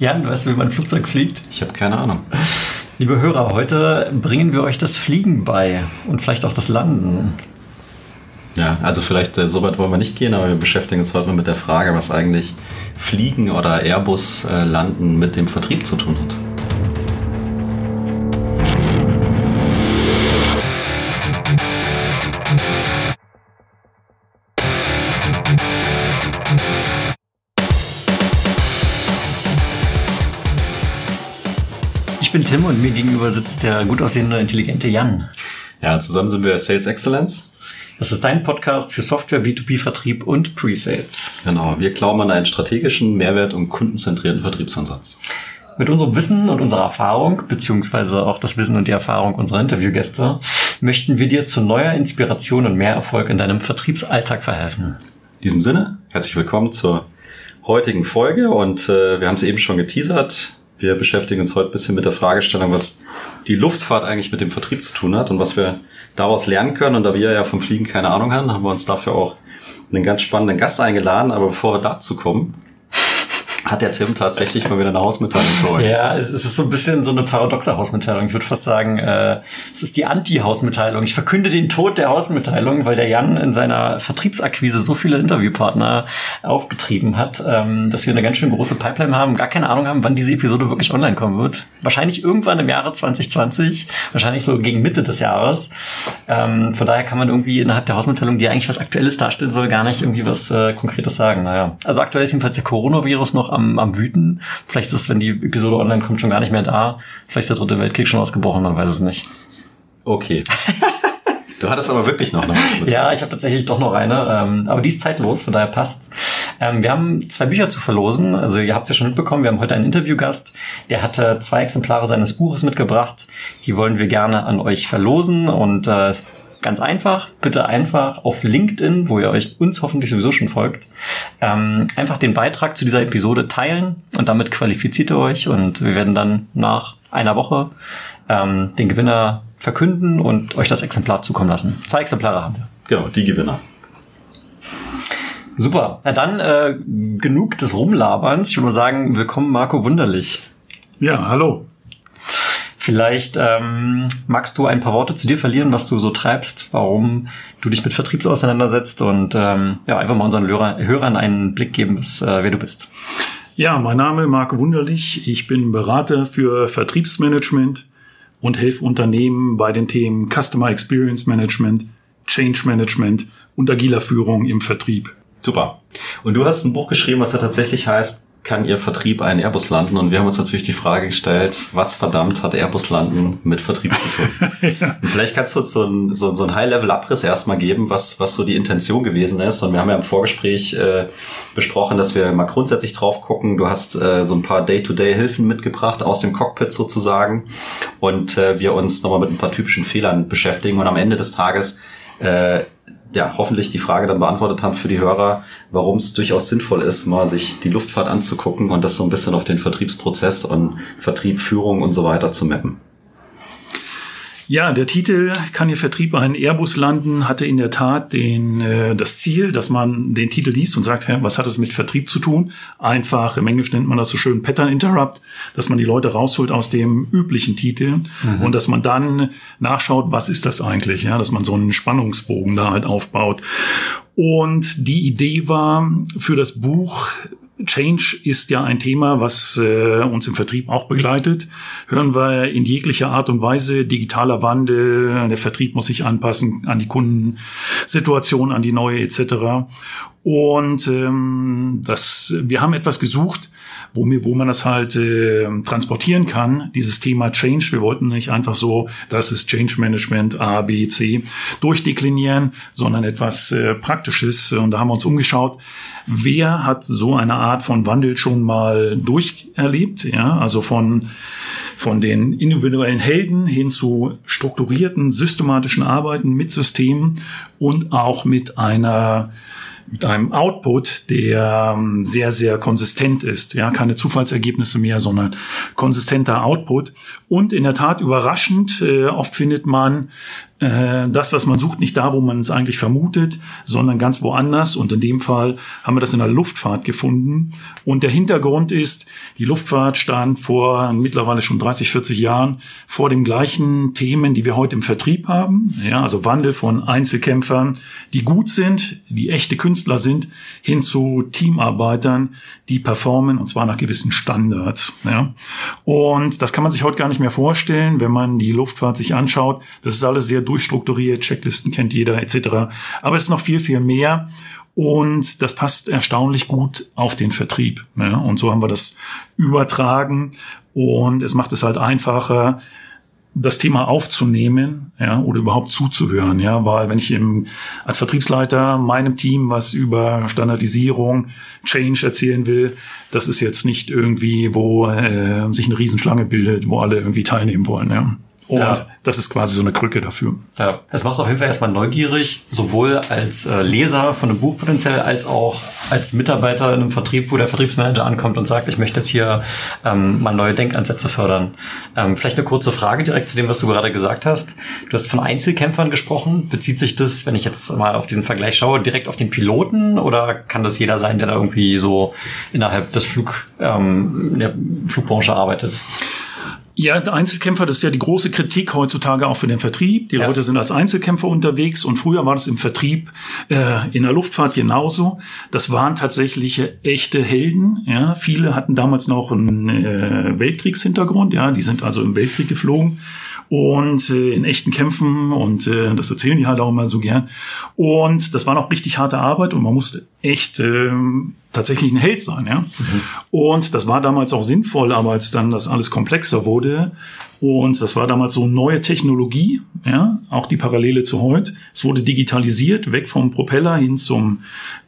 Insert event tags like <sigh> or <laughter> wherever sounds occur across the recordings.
Jan, weißt du, wie man ein Flugzeug fliegt? Ich habe keine Ahnung. Liebe Hörer, heute bringen wir euch das Fliegen bei und vielleicht auch das Landen. Ja, also vielleicht äh, so weit wollen wir nicht gehen, aber wir beschäftigen uns heute mal mit der Frage, was eigentlich Fliegen oder Airbus äh, landen mit dem Vertrieb zu tun hat. Bin Tim und mir gegenüber sitzt der gut aussehende, intelligente Jan. Ja, zusammen sind wir Sales Excellence. Das ist dein Podcast für Software, B2B-Vertrieb und Pre-Sales. Genau, wir glauben an einen strategischen, mehrwert- und kundenzentrierten Vertriebsansatz. Mit unserem Wissen und unserer Erfahrung, beziehungsweise auch das Wissen und die Erfahrung unserer Interviewgäste, möchten wir dir zu neuer Inspiration und mehr Erfolg in deinem Vertriebsalltag verhelfen. In diesem Sinne, herzlich willkommen zur heutigen Folge und äh, wir haben es eben schon geteasert. Wir beschäftigen uns heute ein bisschen mit der Fragestellung, was die Luftfahrt eigentlich mit dem Vertrieb zu tun hat und was wir daraus lernen können. Und da wir ja vom Fliegen keine Ahnung haben, haben wir uns dafür auch einen ganz spannenden Gast eingeladen. Aber bevor wir dazu kommen, hat der Tim tatsächlich mal wieder eine Hausmitteilung für euch. Ja, es ist so ein bisschen so eine paradoxe Hausmitteilung. Ich würde fast sagen, äh, es ist die Anti-Hausmitteilung. Ich verkünde den Tod der Hausmitteilung, weil der Jan in seiner Vertriebsakquise so viele Interviewpartner aufgetrieben hat, ähm, dass wir eine ganz schön große Pipeline haben, gar keine Ahnung haben, wann diese Episode wirklich online kommen wird. Wahrscheinlich irgendwann im Jahre 2020, wahrscheinlich so gegen Mitte des Jahres. Ähm, von daher kann man irgendwie innerhalb der Hausmitteilung, die eigentlich was Aktuelles darstellen soll, gar nicht irgendwie was äh, Konkretes sagen. Naja, also aktuell ist jedenfalls der Coronavirus noch am, am Wüten. Vielleicht ist, wenn die Episode online kommt, schon gar nicht mehr da. Vielleicht ist der dritte Weltkrieg schon ausgebrochen, man weiß es nicht. Okay. Du hattest aber wirklich noch eine. Ja, ich habe tatsächlich doch noch eine, ähm, aber die ist zeitlos, von daher passt's. Ähm, wir haben zwei Bücher zu verlosen. Also ihr habt es ja schon mitbekommen, wir haben heute einen Interviewgast, der hatte zwei Exemplare seines Buches mitgebracht. Die wollen wir gerne an euch verlosen und äh, Ganz einfach, bitte einfach auf LinkedIn, wo ihr euch uns hoffentlich sowieso schon folgt, ähm, einfach den Beitrag zu dieser Episode teilen und damit qualifiziert ihr euch und wir werden dann nach einer Woche ähm, den Gewinner verkünden und euch das Exemplar zukommen lassen. Zwei Exemplare haben wir. Genau, die Gewinner. Super. Na dann äh, genug des Rumlaberns. Ich würde sagen, willkommen Marco Wunderlich. Ja, hallo. Vielleicht ähm, magst du ein paar Worte zu dir verlieren, was du so treibst, warum du dich mit Vertrieb auseinandersetzt und ähm, ja, einfach mal unseren Hörer, Hörern einen Blick geben, was, äh, wer du bist. Ja, mein Name ist Marco Wunderlich. Ich bin Berater für Vertriebsmanagement und helfe Unternehmen bei den Themen Customer Experience Management, Change Management und agiler Führung im Vertrieb. Super. Und du hast ein Buch geschrieben, was ja tatsächlich heißt, kann Ihr Vertrieb einen Airbus landen? Und wir haben uns natürlich die Frage gestellt, was verdammt hat Airbus landen mit Vertrieb zu tun? <laughs> ja. Vielleicht kannst du uns so ein, so, so ein High-Level-Abriss erstmal geben, was, was so die Intention gewesen ist. Und wir haben ja im Vorgespräch äh, besprochen, dass wir mal grundsätzlich drauf gucken. Du hast äh, so ein paar Day-to-Day-Hilfen mitgebracht aus dem Cockpit sozusagen. Und äh, wir uns nochmal mit ein paar typischen Fehlern beschäftigen. Und am Ende des Tages äh, ja, hoffentlich die Frage dann beantwortet haben für die Hörer, warum es durchaus sinnvoll ist, mal sich die Luftfahrt anzugucken und das so ein bisschen auf den Vertriebsprozess und Vertrieb, Führung und so weiter zu mappen. Ja, der Titel Kann Ihr Vertrieb einen Airbus landen, hatte in der Tat den, äh, das Ziel, dass man den Titel liest und sagt, hä, was hat es mit Vertrieb zu tun? Einfach, im Englisch nennt man das so schön Pattern Interrupt, dass man die Leute rausholt aus dem üblichen Titel mhm. und dass man dann nachschaut, was ist das eigentlich? Ja, dass man so einen Spannungsbogen da halt aufbaut. Und die Idee war für das Buch Change ist ja ein Thema, was äh, uns im Vertrieb auch begleitet. Hören wir in jeglicher Art und Weise digitaler Wandel, der Vertrieb muss sich anpassen an die Kundensituation, an die neue etc. Und ähm, das, wir haben etwas gesucht, wo, wo man das halt äh, transportieren kann, dieses Thema Change. Wir wollten nicht einfach so, das ist Change Management A, B, C durchdeklinieren, sondern etwas äh, Praktisches. Und da haben wir uns umgeschaut, wer hat so eine Art von Wandel schon mal durcherlebt, ja, also von von den individuellen Helden hin zu strukturierten, systematischen Arbeiten mit Systemen und auch mit einer mit einem Output, der ähm, sehr, sehr konsistent ist. Ja, keine Zufallsergebnisse mehr, sondern konsistenter Output. Und in der Tat überraschend, äh, oft findet man äh, das, was man sucht, nicht da, wo man es eigentlich vermutet, sondern ganz woanders. Und in dem Fall haben wir das in der Luftfahrt gefunden. Und der Hintergrund ist, die Luftfahrt stand vor mittlerweile schon 30, 40 Jahren vor den gleichen Themen, die wir heute im Vertrieb haben. Ja, also Wandel von Einzelkämpfern, die gut sind, die echte Künstler sind, hin zu Teamarbeitern, die performen und zwar nach gewissen Standards. Ja. Und das kann man sich heute gar nicht mehr vorstellen, wenn man die Luftfahrt sich anschaut. Das ist alles sehr durchstrukturiert, Checklisten kennt jeder etc. Aber es ist noch viel, viel mehr. Und das passt erstaunlich gut auf den Vertrieb. Ja. Und so haben wir das übertragen. Und es macht es halt einfacher, das Thema aufzunehmen, ja, oder überhaupt zuzuhören, ja, weil wenn ich im, als Vertriebsleiter meinem Team was über Standardisierung, Change erzählen will, das ist jetzt nicht irgendwie, wo äh, sich eine Riesenschlange bildet, wo alle irgendwie teilnehmen wollen, ja. Und ja. das ist quasi so eine Krücke dafür. Ja, es macht auf jeden Fall erstmal neugierig, sowohl als äh, Leser von einem Buch potenziell, als auch als Mitarbeiter in einem Vertrieb, wo der Vertriebsmanager ankommt und sagt, ich möchte jetzt hier ähm, mal neue Denkansätze fördern. Ähm, vielleicht eine kurze Frage direkt zu dem, was du gerade gesagt hast. Du hast von Einzelkämpfern gesprochen. Bezieht sich das, wenn ich jetzt mal auf diesen Vergleich schaue, direkt auf den Piloten oder kann das jeder sein, der da irgendwie so innerhalb des Flug, ähm, der Flugbranche arbeitet? Ja, der Einzelkämpfer, das ist ja die große Kritik heutzutage auch für den Vertrieb. Die ja. Leute sind als Einzelkämpfer unterwegs und früher war das im Vertrieb äh, in der Luftfahrt genauso. Das waren tatsächlich echte Helden. Ja, viele hatten damals noch einen äh, Weltkriegshintergrund. Ja, die sind also im Weltkrieg geflogen und äh, in echten Kämpfen und äh, das erzählen die halt auch immer so gern. Und das war noch richtig harte Arbeit und man musste echt äh, tatsächlich ein Held sein. Ja? Mhm. Und das war damals auch sinnvoll, aber als dann das alles komplexer wurde und das war damals so neue Technologie, ja, auch die Parallele zu heute. Es wurde digitalisiert, weg vom Propeller hin zum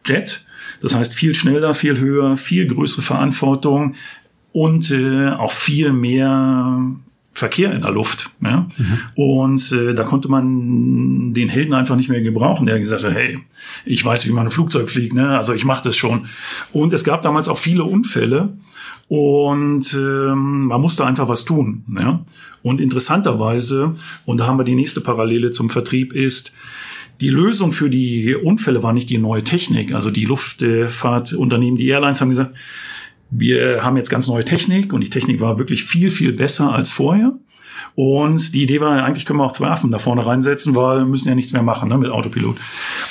Jet. Das heißt viel schneller, viel höher, viel größere Verantwortung und äh, auch viel mehr Verkehr in der Luft. Ja? Mhm. Und äh, da konnte man den Helden einfach nicht mehr gebrauchen, der gesagt hat, hey, ich weiß, wie man ein Flugzeug fliegt, ne? also ich mache das schon. Und es gab damals auch viele Unfälle und ähm, man musste einfach was tun. Ja? Und interessanterweise, und da haben wir die nächste Parallele zum Vertrieb, ist, die Lösung für die Unfälle war nicht die neue Technik. Also die Luftfahrtunternehmen, die Airlines haben gesagt, wir haben jetzt ganz neue Technik und die Technik war wirklich viel, viel besser als vorher. Und die Idee war, eigentlich können wir auch zwei Affen da vorne reinsetzen, weil wir müssen ja nichts mehr machen ne, mit Autopilot.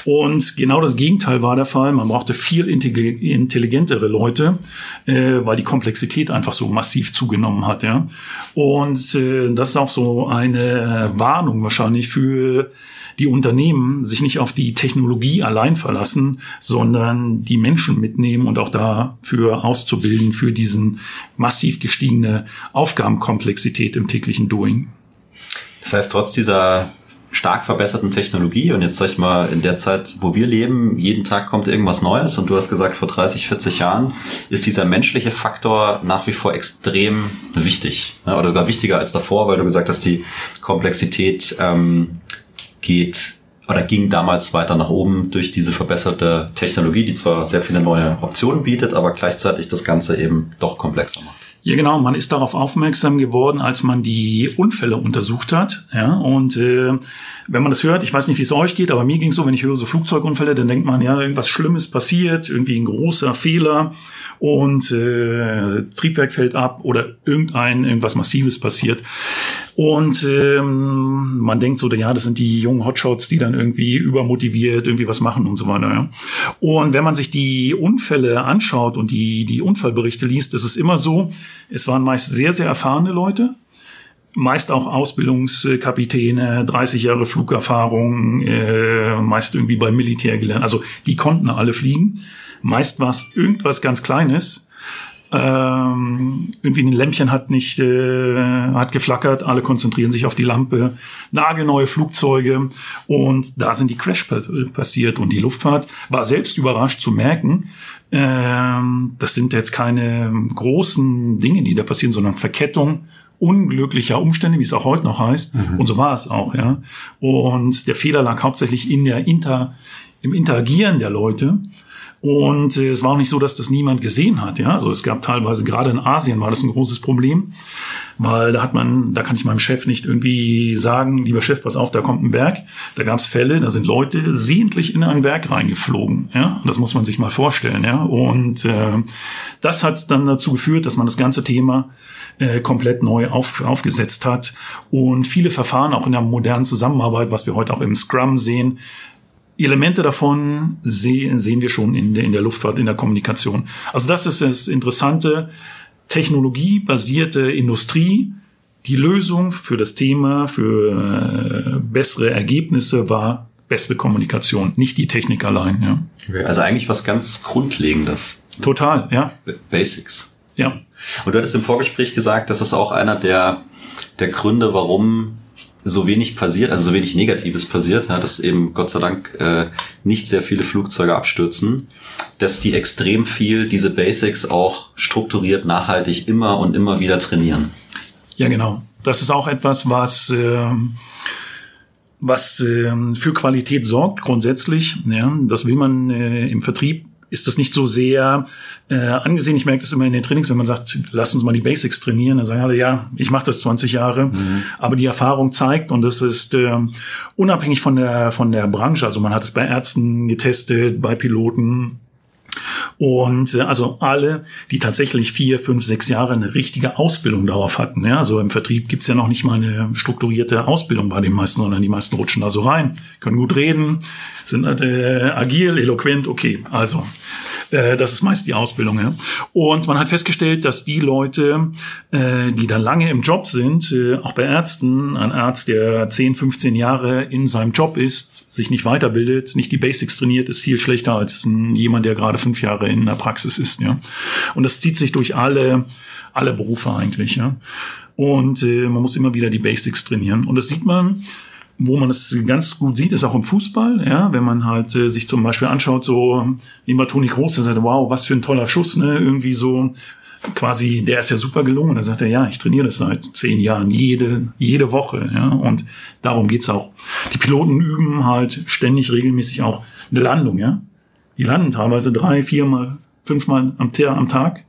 Und genau das Gegenteil war der Fall. Man brauchte viel intelligentere Leute, äh, weil die Komplexität einfach so massiv zugenommen hat. Ja. Und äh, das ist auch so eine Warnung wahrscheinlich für die Unternehmen sich nicht auf die Technologie allein verlassen, sondern die Menschen mitnehmen und auch dafür auszubilden für diesen massiv gestiegene Aufgabenkomplexität im täglichen Doing. Das heißt, trotz dieser stark verbesserten Technologie und jetzt sag ich mal, in der Zeit, wo wir leben, jeden Tag kommt irgendwas Neues und du hast gesagt, vor 30, 40 Jahren ist dieser menschliche Faktor nach wie vor extrem wichtig ne? oder sogar wichtiger als davor, weil du gesagt hast, die Komplexität ähm, geht oder ging damals weiter nach oben durch diese verbesserte Technologie, die zwar sehr viele neue Optionen bietet, aber gleichzeitig das Ganze eben doch komplexer macht. Ja, genau. Man ist darauf aufmerksam geworden, als man die Unfälle untersucht hat. Ja, und äh, wenn man das hört, ich weiß nicht, wie es euch geht, aber mir ging es so, wenn ich höre so Flugzeugunfälle, dann denkt man, ja, irgendwas Schlimmes passiert, irgendwie ein großer Fehler und äh, Triebwerk fällt ab oder irgendein irgendwas Massives passiert. Und ähm, man denkt so, ja, das sind die jungen Hotshots, die dann irgendwie übermotiviert irgendwie was machen und so weiter. Ja. Und wenn man sich die Unfälle anschaut und die, die Unfallberichte liest, ist es immer so, es waren meist sehr, sehr erfahrene Leute, meist auch Ausbildungskapitäne, 30 Jahre Flugerfahrung, äh, meist irgendwie beim Militär gelernt. Also die konnten alle fliegen. Meist war es irgendwas ganz Kleines. Ähm, irgendwie ein Lämpchen hat nicht äh, hat geflackert, alle konzentrieren sich auf die Lampe, nagelneue Flugzeuge und da sind die Crash passiert und die Luftfahrt war selbst überrascht zu merken, ähm, das sind jetzt keine großen Dinge, die da passieren, sondern Verkettung unglücklicher Umstände, wie es auch heute noch heißt. Mhm. Und so war es auch, ja. Und der Fehler lag hauptsächlich in der Inter, im Interagieren der Leute. Und äh, es war auch nicht so, dass das niemand gesehen hat. Ja, also es gab teilweise gerade in Asien war das ein großes Problem, weil da hat man, da kann ich meinem Chef nicht irgendwie sagen, lieber Chef, pass auf, da kommt ein Berg. Da gab es Fälle, da sind Leute sehentlich in ein Werk reingeflogen. Ja, das muss man sich mal vorstellen. Ja, und äh, das hat dann dazu geführt, dass man das ganze Thema äh, komplett neu auf, aufgesetzt hat und viele Verfahren auch in der modernen Zusammenarbeit, was wir heute auch im Scrum sehen, Elemente davon sehen, sehen wir schon in der, in der Luftfahrt, in der Kommunikation. Also das ist das Interessante. Technologiebasierte Industrie. Die Lösung für das Thema, für äh, bessere Ergebnisse war bessere Kommunikation, nicht die Technik allein. Ja. Also eigentlich was ganz Grundlegendes. Total, ja. Basics. Ja. Und du hattest im Vorgespräch gesagt, dass das auch einer der, der Gründe, warum so wenig passiert, also so wenig Negatives passiert, ja, dass eben Gott sei Dank äh, nicht sehr viele Flugzeuge abstürzen, dass die extrem viel diese Basics auch strukturiert, nachhaltig immer und immer wieder trainieren. Ja, genau. Das ist auch etwas, was äh, was äh, für Qualität sorgt grundsätzlich. Ja, das will man äh, im Vertrieb ist das nicht so sehr äh, angesehen. Ich merke das immer in den Trainings, wenn man sagt, lass uns mal die Basics trainieren, dann sagen alle, ja, ich mache das 20 Jahre, mhm. aber die Erfahrung zeigt und das ist äh, unabhängig von der von der Branche. Also man hat es bei Ärzten getestet, bei Piloten, und äh, also alle, die tatsächlich vier, fünf, sechs Jahre eine richtige Ausbildung darauf hatten. Ja, also im Vertrieb gibt's ja noch nicht mal eine strukturierte Ausbildung bei den meisten, sondern die meisten rutschen da so rein, können gut reden, sind äh, agil, eloquent, okay. Also äh, das ist meist die Ausbildung. Ja. Und man hat festgestellt, dass die Leute, äh, die dann lange im Job sind, äh, auch bei Ärzten, ein Arzt, der 10, 15 Jahre in seinem Job ist, sich nicht weiterbildet, nicht die Basics trainiert, ist viel schlechter als ein, jemand, der gerade fünf Jahre in der Praxis ist. Ja. Und das zieht sich durch alle, alle Berufe eigentlich. Ja. Und äh, man muss immer wieder die Basics trainieren. Und das sieht man wo man es ganz gut sieht, ist auch im Fußball, ja, wenn man halt äh, sich zum Beispiel anschaut, so wie mal Toni Groß, der sagt, wow, was für ein toller Schuss, ne, irgendwie so quasi, der ist ja super gelungen. Dann sagt er, ja, ich trainiere das seit zehn Jahren, jede, jede Woche, ja, und darum geht's auch. Die Piloten üben halt ständig regelmäßig auch eine Landung, ja. Die landen teilweise drei, viermal, fünfmal am, am Tag,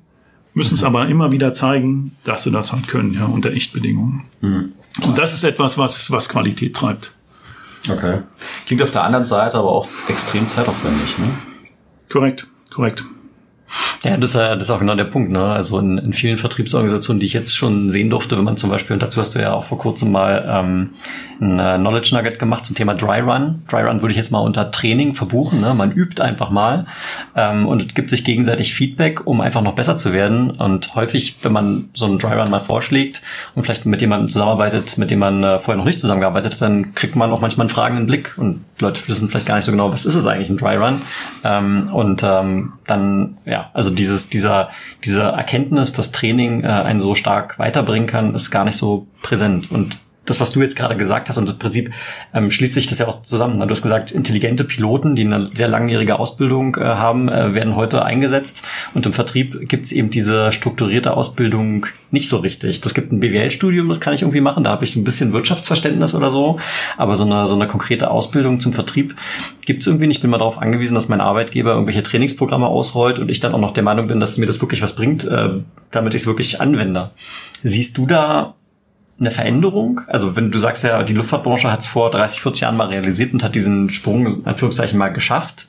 müssen es aber immer wieder zeigen, dass sie das halt können, ja, unter Echtbedingungen. Mhm. Und das ist etwas, was, was Qualität treibt. Okay. Klingt auf der anderen Seite aber auch extrem zeitaufwendig, ne? Korrekt, korrekt. Ja, das, das ist auch genau der Punkt. Ne? Also in, in vielen Vertriebsorganisationen, die ich jetzt schon sehen durfte, wenn man zum Beispiel, und dazu hast du ja auch vor kurzem mal ähm, ein äh, Knowledge Nugget gemacht zum Thema Dry Run. Dry Run würde ich jetzt mal unter Training verbuchen. Ne? Man übt einfach mal ähm, und gibt sich gegenseitig Feedback, um einfach noch besser zu werden. Und häufig, wenn man so einen Dry Run mal vorschlägt und vielleicht mit jemandem zusammenarbeitet, mit dem man äh, vorher noch nicht zusammengearbeitet hat, dann kriegt man auch manchmal einen fragenden Blick und Leute wissen vielleicht gar nicht so genau, was ist es eigentlich ein Dry Run. Ähm, und ähm, dann, ja, also dieses, dieser, diese Erkenntnis, dass Training äh, einen so stark weiterbringen kann, ist gar nicht so präsent. Und das, was du jetzt gerade gesagt hast, und das Prinzip ähm, schließt sich das ja auch zusammen. Du hast gesagt, intelligente Piloten, die eine sehr langjährige Ausbildung äh, haben, äh, werden heute eingesetzt. Und im Vertrieb gibt es eben diese strukturierte Ausbildung nicht so richtig. Das gibt ein BWL-Studium, das kann ich irgendwie machen. Da habe ich ein bisschen Wirtschaftsverständnis oder so. Aber so eine, so eine konkrete Ausbildung zum Vertrieb gibt es irgendwie nicht. Ich bin mal darauf angewiesen, dass mein Arbeitgeber irgendwelche Trainingsprogramme ausrollt und ich dann auch noch der Meinung bin, dass mir das wirklich was bringt, äh, damit ich es wirklich anwende. Siehst du da eine Veränderung? Also wenn du sagst ja, die Luftfahrtbranche hat es vor 30, 40 Jahren mal realisiert und hat diesen Sprung in Anführungszeichen mal geschafft.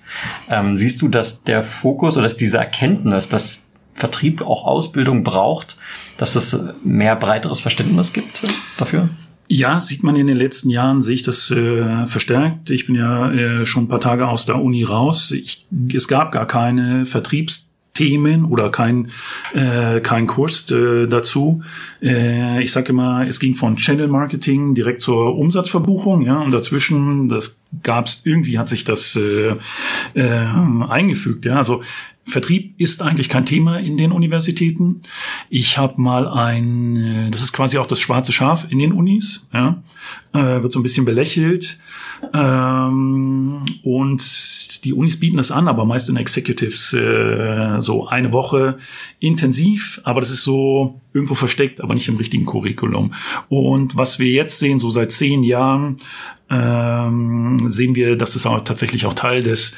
Ähm, siehst du, dass der Fokus oder dass diese Erkenntnis, dass Vertrieb auch Ausbildung braucht, dass das mehr breiteres Verständnis gibt dafür? Ja, sieht man in den letzten Jahren, sehe ich das äh, verstärkt. Ich bin ja äh, schon ein paar Tage aus der Uni raus. Ich, es gab gar keine Vertriebs Themen oder kein, äh, kein Kurs äh, dazu. Äh, ich sage immer, es ging von Channel Marketing direkt zur Umsatzverbuchung, ja, und dazwischen, das gab's irgendwie, hat sich das äh, äh, eingefügt, ja. Also Vertrieb ist eigentlich kein Thema in den Universitäten. Ich habe mal ein, äh, das ist quasi auch das schwarze Schaf in den Unis, ja, äh, wird so ein bisschen belächelt. Ähm, und die Unis bieten das an, aber meist in Executives äh, so eine Woche intensiv, aber das ist so irgendwo versteckt, aber nicht im richtigen Curriculum. Und was wir jetzt sehen, so seit zehn Jahren, ähm, sehen wir, dass es auch tatsächlich auch Teil des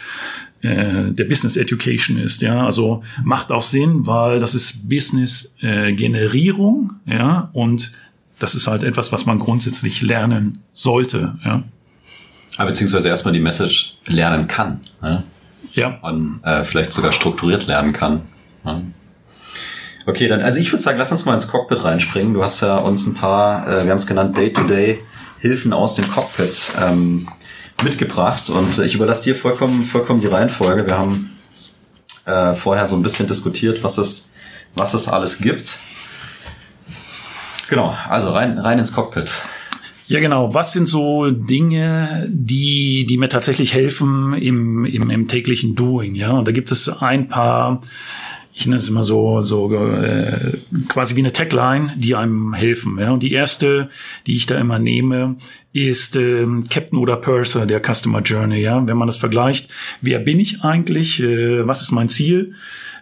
äh, der Business Education ist. Ja, also macht auch Sinn, weil das ist Business äh, Generierung. Ja, und das ist halt etwas, was man grundsätzlich lernen sollte. Ja. Aber beziehungsweise erstmal die Message lernen kann. Ne? Ja. Und äh, vielleicht sogar strukturiert lernen kann. Ne? Okay, dann, also ich würde sagen, lass uns mal ins Cockpit reinspringen. Du hast ja uns ein paar, äh, wir haben es genannt, Day-to-Day-Hilfen aus dem Cockpit ähm, mitgebracht. Und äh, ich überlasse dir vollkommen, vollkommen die Reihenfolge. Wir haben äh, vorher so ein bisschen diskutiert, was es, was es alles gibt. Genau, also rein, rein ins Cockpit. Ja, genau. Was sind so Dinge, die, die mir tatsächlich helfen im, im, im täglichen Doing? Ja, und da gibt es ein paar ich nenne es immer so, so äh, quasi wie eine Tagline, die einem helfen. Ja? Und die erste, die ich da immer nehme, ist äh, Captain oder Purser der Customer Journey. Ja? Wenn man das vergleicht, wer bin ich eigentlich, äh, was ist mein Ziel?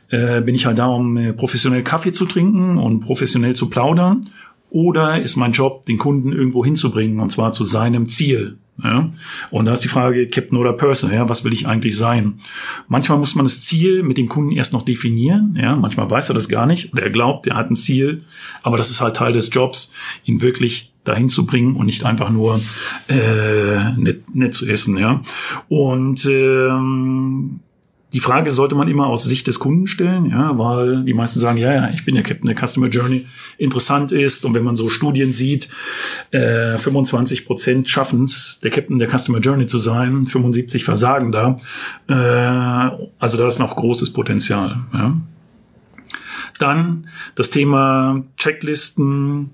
Äh, bin ich halt da, um äh, professionell Kaffee zu trinken und professionell zu plaudern? Oder ist mein Job, den Kunden irgendwo hinzubringen, und zwar zu seinem Ziel? Ja? Und da ist die Frage, Captain oder Person, ja, was will ich eigentlich sein? Manchmal muss man das Ziel mit dem Kunden erst noch definieren, ja, manchmal weiß er das gar nicht oder er glaubt, er hat ein Ziel, aber das ist halt Teil des Jobs, ihn wirklich dahin zu bringen und nicht einfach nur äh, nett, nett zu essen, ja. Und ähm, die Frage sollte man immer aus Sicht des Kunden stellen, ja, weil die meisten sagen, ja, ja, ich bin ja Captain der Customer Journey, interessant ist. Und wenn man so Studien sieht, äh, 25 Prozent schaffen es, der Captain der Customer Journey zu sein, 75 versagen da. Äh, also da ist noch großes Potenzial. Ja. Dann das Thema Checklisten,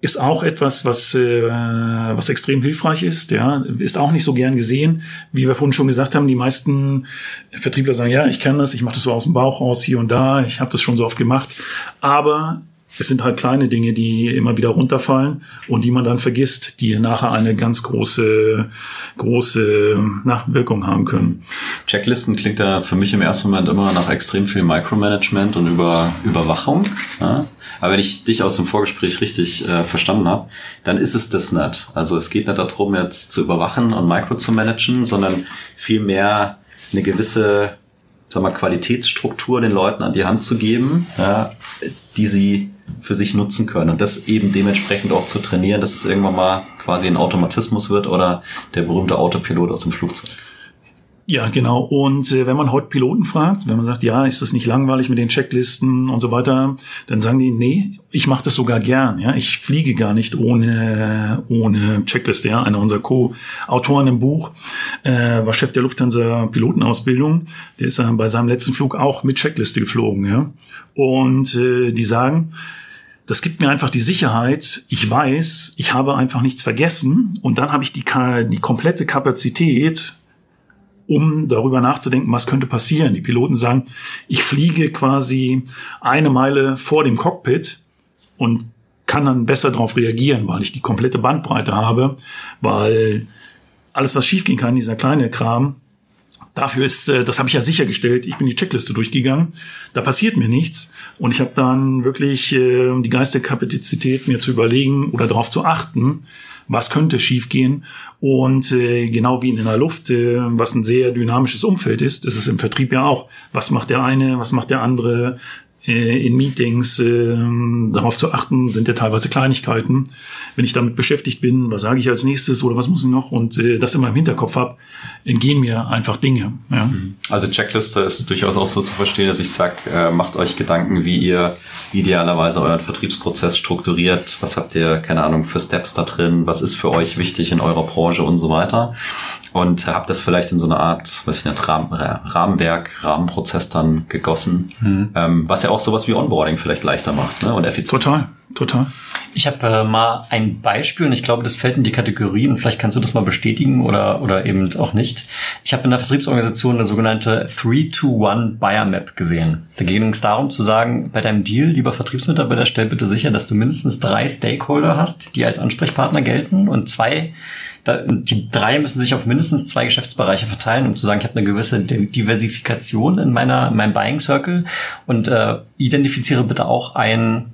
ist auch etwas, was, äh, was extrem hilfreich ist. Ja, ist auch nicht so gern gesehen, wie wir vorhin schon gesagt haben. Die meisten Vertriebler sagen, ja, ich kann das, ich mache das so aus dem Bauch raus hier und da, ich habe das schon so oft gemacht. Aber es sind halt kleine Dinge, die immer wieder runterfallen und die man dann vergisst, die nachher eine ganz große, große na, Wirkung haben können. Checklisten klingt da für mich im ersten Moment immer nach extrem viel Micromanagement und über Überwachung. Ja? Aber wenn ich dich aus dem Vorgespräch richtig äh, verstanden habe, dann ist es das nicht. Also es geht nicht darum, jetzt zu überwachen und Micro zu managen, sondern vielmehr eine gewisse sag mal, Qualitätsstruktur den Leuten an die Hand zu geben, ja, die sie für sich nutzen können. Und das eben dementsprechend auch zu trainieren, dass es irgendwann mal quasi ein Automatismus wird oder der berühmte Autopilot aus dem Flugzeug. Ja, genau. Und äh, wenn man heute Piloten fragt, wenn man sagt, ja, ist das nicht langweilig mit den Checklisten und so weiter, dann sagen die, nee, ich mache das sogar gern. Ja, ich fliege gar nicht ohne ohne Checkliste. Ja, einer unserer Co-Autoren im Buch äh, war Chef der Lufthansa Pilotenausbildung. Der ist äh, bei seinem letzten Flug auch mit Checkliste geflogen. Ja, und äh, die sagen, das gibt mir einfach die Sicherheit, ich weiß, ich habe einfach nichts vergessen und dann habe ich die, die komplette Kapazität, um darüber nachzudenken, was könnte passieren. Die Piloten sagen, ich fliege quasi eine Meile vor dem Cockpit und kann dann besser darauf reagieren, weil ich die komplette Bandbreite habe, weil alles, was schiefgehen kann, dieser kleine Kram, dafür ist, äh, das habe ich ja sichergestellt, ich bin die Checkliste durchgegangen, da passiert mir nichts. Und ich habe dann wirklich äh, die Geisterkapazität, mir zu überlegen oder darauf zu achten, was könnte schiefgehen und äh, genau wie in der Luft, äh, was ein sehr dynamisches Umfeld ist, ist es im Vertrieb ja auch. Was macht der eine, was macht der andere? Äh, in Meetings äh, darauf zu achten, sind ja teilweise Kleinigkeiten. Wenn ich damit beschäftigt bin, was sage ich als nächstes oder was muss ich noch und äh, das immer im Hinterkopf habe, entgehen mir einfach Dinge. Ja. Mhm. Also Checkliste ist durchaus auch so zu verstehen, dass ich sage, äh, macht euch Gedanken, wie ihr idealerweise euren Vertriebsprozess strukturiert. Was habt ihr, keine Ahnung, für Steps da drin? Was ist für euch wichtig in eurer Branche und so weiter? und habe das vielleicht in so eine Art, was ich nicht, Rahmen, Rahmenwerk, Rahmenprozess dann gegossen, mhm. ähm, was ja auch sowas wie Onboarding vielleicht leichter macht ne? und effizient. Total, total. Ich habe äh, mal ein Beispiel und ich glaube, das fällt in die Kategorie und vielleicht kannst du das mal bestätigen oder, oder eben auch nicht. Ich habe in der Vertriebsorganisation eine sogenannte 3-to-1 Buyer Map gesehen. Da ging es darum zu sagen, bei deinem Deal, lieber Vertriebsmitarbeiter, stell bitte sicher, dass du mindestens drei Stakeholder hast, die als Ansprechpartner gelten und zwei die drei müssen sich auf mindestens zwei Geschäftsbereiche verteilen, um zu sagen, ich habe eine gewisse Diversifikation in meiner in meinem Buying Circle und äh, identifiziere bitte auch ein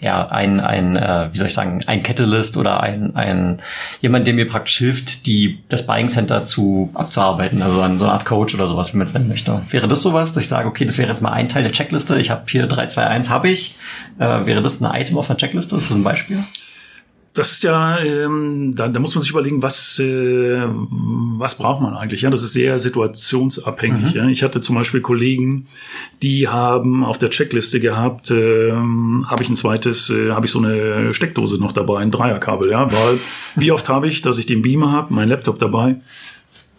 ja, ein, ein äh, wie soll ich sagen, ein Catalyst oder ein, ein jemand, der mir praktisch hilft, die, das Buying Center zu abzuarbeiten, also ein, so eine Art Coach oder sowas, wie man es nennen möchte. Wäre das sowas, dass ich sage, okay, das wäre jetzt mal ein Teil der Checkliste, ich habe hier 3, 2, 1 habe ich. Äh, wäre das ein Item auf der Checkliste? Ist das ein Beispiel? Das ist ja, ähm, da, da muss man sich überlegen, was, äh, was braucht man eigentlich? Ja, das ist sehr situationsabhängig. Mhm. Ja. Ich hatte zum Beispiel Kollegen, die haben auf der Checkliste gehabt, äh, habe ich ein zweites, äh, habe ich so eine Steckdose noch dabei, ein Dreierkabel, ja, weil wie oft habe ich, dass ich den Beamer habe, mein Laptop dabei,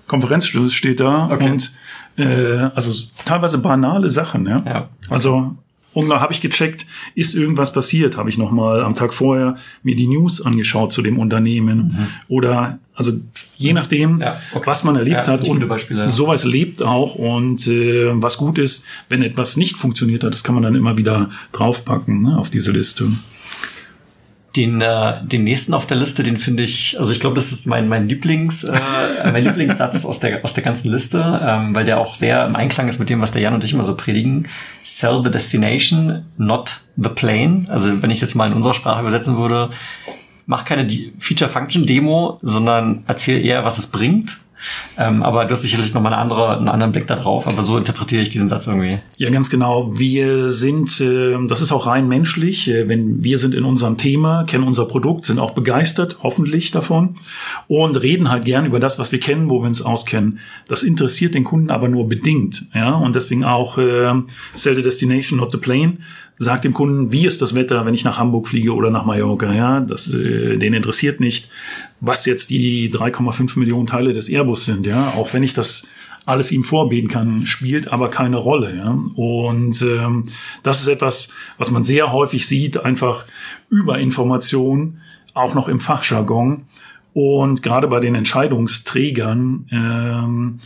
Konferenzschluss steht da okay. und äh, also teilweise banale Sachen, ja. ja. Also und da habe ich gecheckt, ist irgendwas passiert? Habe ich noch mal am Tag vorher mir die News angeschaut zu dem Unternehmen mhm. oder also je nachdem, ja, okay. was man erlebt ja, hat und Beispiele, ja. sowas lebt auch und äh, was gut ist, wenn etwas nicht funktioniert hat, das kann man dann immer wieder draufpacken ne, auf diese Liste. Den, äh, den nächsten auf der Liste, den finde ich, also ich glaube, das ist mein, mein Lieblings, äh, mein Lieblingssatz aus der, aus der ganzen Liste, ähm, weil der auch sehr im Einklang ist mit dem, was der Jan und ich immer so predigen. Sell the destination, not the plane. Also wenn ich jetzt mal in unserer Sprache übersetzen würde, mach keine Feature-Function-Demo, sondern erzähl eher, was es bringt ähm, aber du hast sicherlich nochmal eine andere, einen anderen Blick darauf, aber so interpretiere ich diesen Satz irgendwie. Ja, ganz genau. Wir sind, äh, das ist auch rein menschlich, äh, wenn wir sind in unserem Thema, kennen unser Produkt, sind auch begeistert, hoffentlich davon und reden halt gern über das, was wir kennen, wo wir uns auskennen. Das interessiert den Kunden aber nur bedingt, ja, und deswegen auch äh, Sell the Destination, not the plane sagt dem Kunden, wie ist das Wetter, wenn ich nach Hamburg fliege oder nach Mallorca. Ja, das, äh, den interessiert nicht, was jetzt die 3,5 Millionen Teile des Airbus sind. Ja, auch wenn ich das alles ihm vorbeten kann, spielt aber keine Rolle. Ja? Und ähm, das ist etwas, was man sehr häufig sieht, einfach über Information, auch noch im Fachjargon. Und gerade bei den Entscheidungsträgern ähm,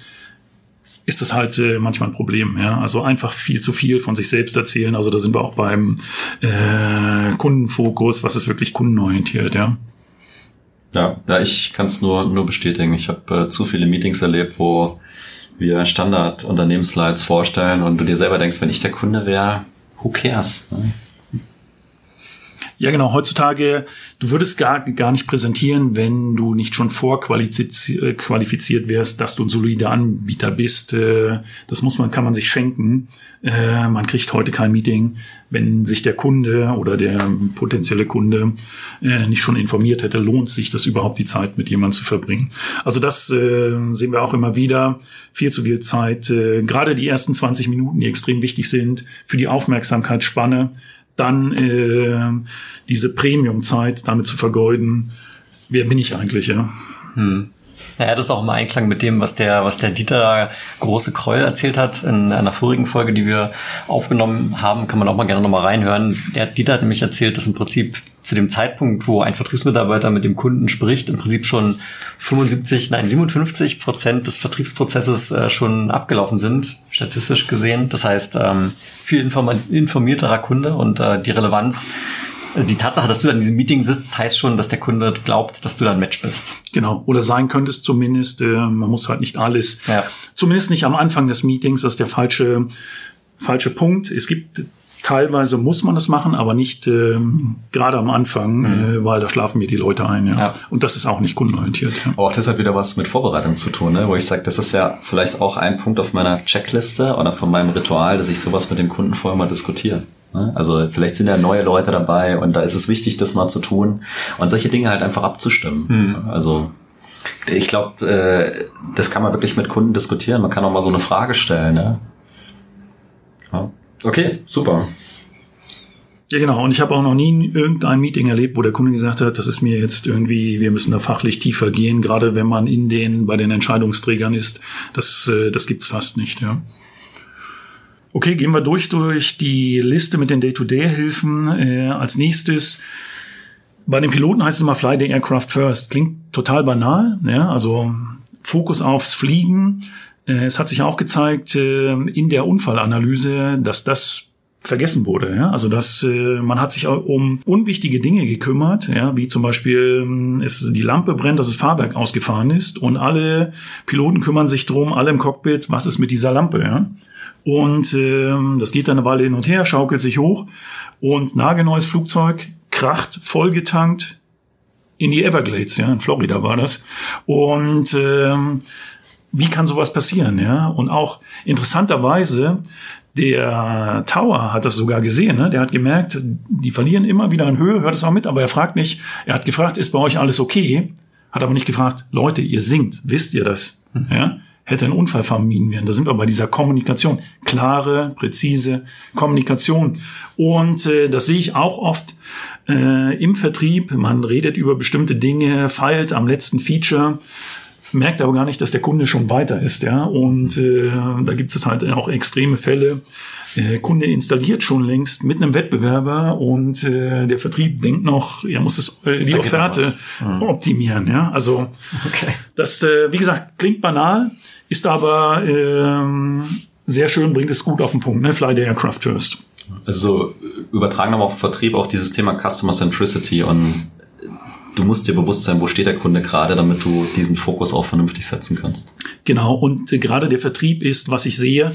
ist das halt äh, manchmal ein Problem. Ja? Also einfach viel zu viel von sich selbst erzählen. Also da sind wir auch beim äh, Kundenfokus, was ist wirklich kundenorientiert, ja. Ja, ja ich kann es nur, nur bestätigen. Ich habe äh, zu viele Meetings erlebt, wo wir Standard-Unternehmensslides vorstellen und du dir selber denkst, wenn ich der Kunde wäre, who cares? Ne? Ja, genau. Heutzutage, du würdest gar, gar nicht präsentieren, wenn du nicht schon vorqualifiziert wärst, dass du ein solider Anbieter bist. Äh, das muss man, kann man sich schenken. Äh, man kriegt heute kein Meeting, wenn sich der Kunde oder der potenzielle Kunde äh, nicht schon informiert hätte, lohnt sich das überhaupt die Zeit mit jemandem zu verbringen. Also das sehen wir auch immer wieder. Viel zu viel Zeit. Gerade die ersten 20 Minuten, die extrem wichtig sind für die Aufmerksamkeitsspanne dann äh, diese Premium-Zeit damit zu vergeuden, wer bin ich eigentlich, ja? Hm. Ja, das ist auch im Einklang mit dem, was der, was der Dieter Große Kreul erzählt hat in einer vorigen Folge, die wir aufgenommen haben, kann man auch mal gerne nochmal reinhören. Der Dieter hat nämlich erzählt, dass im Prinzip zu dem Zeitpunkt, wo ein Vertriebsmitarbeiter mit dem Kunden spricht, im Prinzip schon 75, nein 57 Prozent des Vertriebsprozesses äh, schon abgelaufen sind, statistisch gesehen. Das heißt, ähm, viel informierterer Kunde und äh, die Relevanz also die Tatsache, dass du an diesem Meeting sitzt, heißt schon, dass der Kunde glaubt, dass du da ein Match bist. Genau. Oder sein könntest zumindest. Äh, man muss halt nicht alles. Ja. Zumindest nicht am Anfang des Meetings. Das ist der falsche, falsche Punkt. Es gibt Teilweise muss man das machen, aber nicht ähm, gerade am Anfang, mhm. äh, weil da schlafen mir die Leute ein. Ja. ja. Und das ist auch nicht kundenorientiert. Ja. Auch das hat wieder was mit Vorbereitung zu tun, ne? wo ich sage, das ist ja vielleicht auch ein Punkt auf meiner Checkliste oder von meinem Ritual, dass ich sowas mit den Kunden vorher mal diskutiere. Ne? Also vielleicht sind ja neue Leute dabei und da ist es wichtig, das mal zu tun und solche Dinge halt einfach abzustimmen. Mhm. Also ich glaube, äh, das kann man wirklich mit Kunden diskutieren. Man kann auch mal so eine Frage stellen. Ne? Ja. Okay, super. Ja, genau. Und ich habe auch noch nie irgendein Meeting erlebt, wo der Kunde gesagt hat, das ist mir jetzt irgendwie, wir müssen da fachlich tiefer gehen, gerade wenn man in den, bei den Entscheidungsträgern ist. Das, äh, das gibt's fast nicht, ja. Okay, gehen wir durch durch die Liste mit den Day-to-Day-Hilfen. Äh, als nächstes, bei den Piloten heißt es immer Fly the Aircraft First. Klingt total banal, ja, also Fokus aufs Fliegen, es hat sich auch gezeigt äh, in der Unfallanalyse, dass das vergessen wurde. Ja? Also dass äh, man hat sich um unwichtige Dinge gekümmert, ja, wie zum Beispiel ähm, es die Lampe brennt, dass das Fahrwerk ausgefahren ist und alle Piloten kümmern sich drum, alle im Cockpit, was ist mit dieser Lampe, ja? Und ähm, das geht dann eine Weile hin und her, schaukelt sich hoch und nagelneues Flugzeug kracht vollgetankt in die Everglades, ja, in Florida war das. Und ähm, wie kann sowas passieren, ja? Und auch interessanterweise, der Tower hat das sogar gesehen, ne? Der hat gemerkt, die verlieren immer wieder an Höhe, hört es auch mit, aber er fragt nicht, er hat gefragt, ist bei euch alles okay? Hat aber nicht gefragt, Leute, ihr singt, wisst ihr das? Mhm. Ja? Hätte ein Unfall vermieden werden. Da sind wir bei dieser Kommunikation. Klare, präzise Kommunikation. Und äh, das sehe ich auch oft äh, im Vertrieb. Man redet über bestimmte Dinge, feilt am letzten Feature merkt aber gar nicht, dass der Kunde schon weiter ist, ja. Und äh, da gibt es halt auch extreme Fälle. Der Kunde installiert schon längst mit einem Wettbewerber und äh, der Vertrieb denkt noch, er muss es, äh, die da Offerte mhm. optimieren, ja. Also okay. das, äh, wie gesagt, klingt banal, ist aber äh, sehr schön, bringt es gut auf den Punkt, ne? Fly the aircraft first. Also übertragen nochmal auf Vertrieb auch dieses Thema Customer Centricity und du musst dir bewusst sein, wo steht der Kunde gerade, damit du diesen Fokus auch vernünftig setzen kannst. Genau, und äh, gerade der Vertrieb ist, was ich sehe,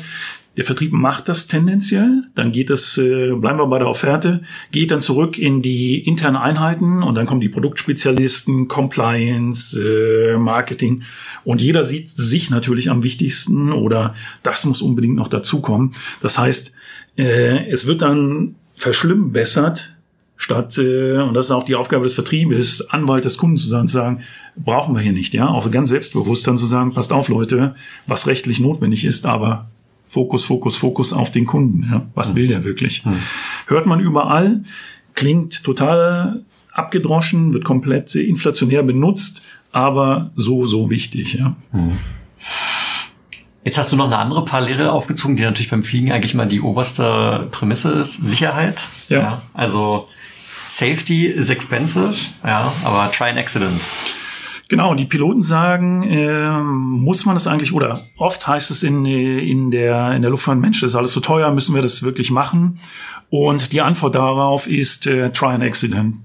der Vertrieb macht das tendenziell, dann geht es, äh, bleiben wir bei der Offerte, geht dann zurück in die internen Einheiten und dann kommen die Produktspezialisten, Compliance, äh, Marketing und jeder sieht sich natürlich am wichtigsten oder das muss unbedingt noch dazukommen. Das heißt, äh, es wird dann verschlimmbessert, statt, äh, und das ist auch die Aufgabe des Vertriebes, Anwalt des Kunden zu sein, zu sagen, brauchen wir hier nicht, ja, auch ganz selbstbewusst dann zu sagen, passt auf, Leute, was rechtlich notwendig ist, aber Fokus, Fokus, Fokus auf den Kunden, ja, was will der wirklich? Hm. Hört man überall, klingt total abgedroschen, wird komplett inflationär benutzt, aber so, so wichtig, ja. Hm. Jetzt hast du noch eine andere Parallele aufgezogen, die natürlich beim Fliegen eigentlich mal die oberste Prämisse ist, Sicherheit. Ja. ja also Safety is expensive, ja, aber try an accident. Genau, die Piloten sagen, äh, muss man das eigentlich, oder oft heißt es in, in, der, in der Luftfahrt, Mensch, das ist alles so teuer, müssen wir das wirklich machen? Und die Antwort darauf ist äh, try an accident.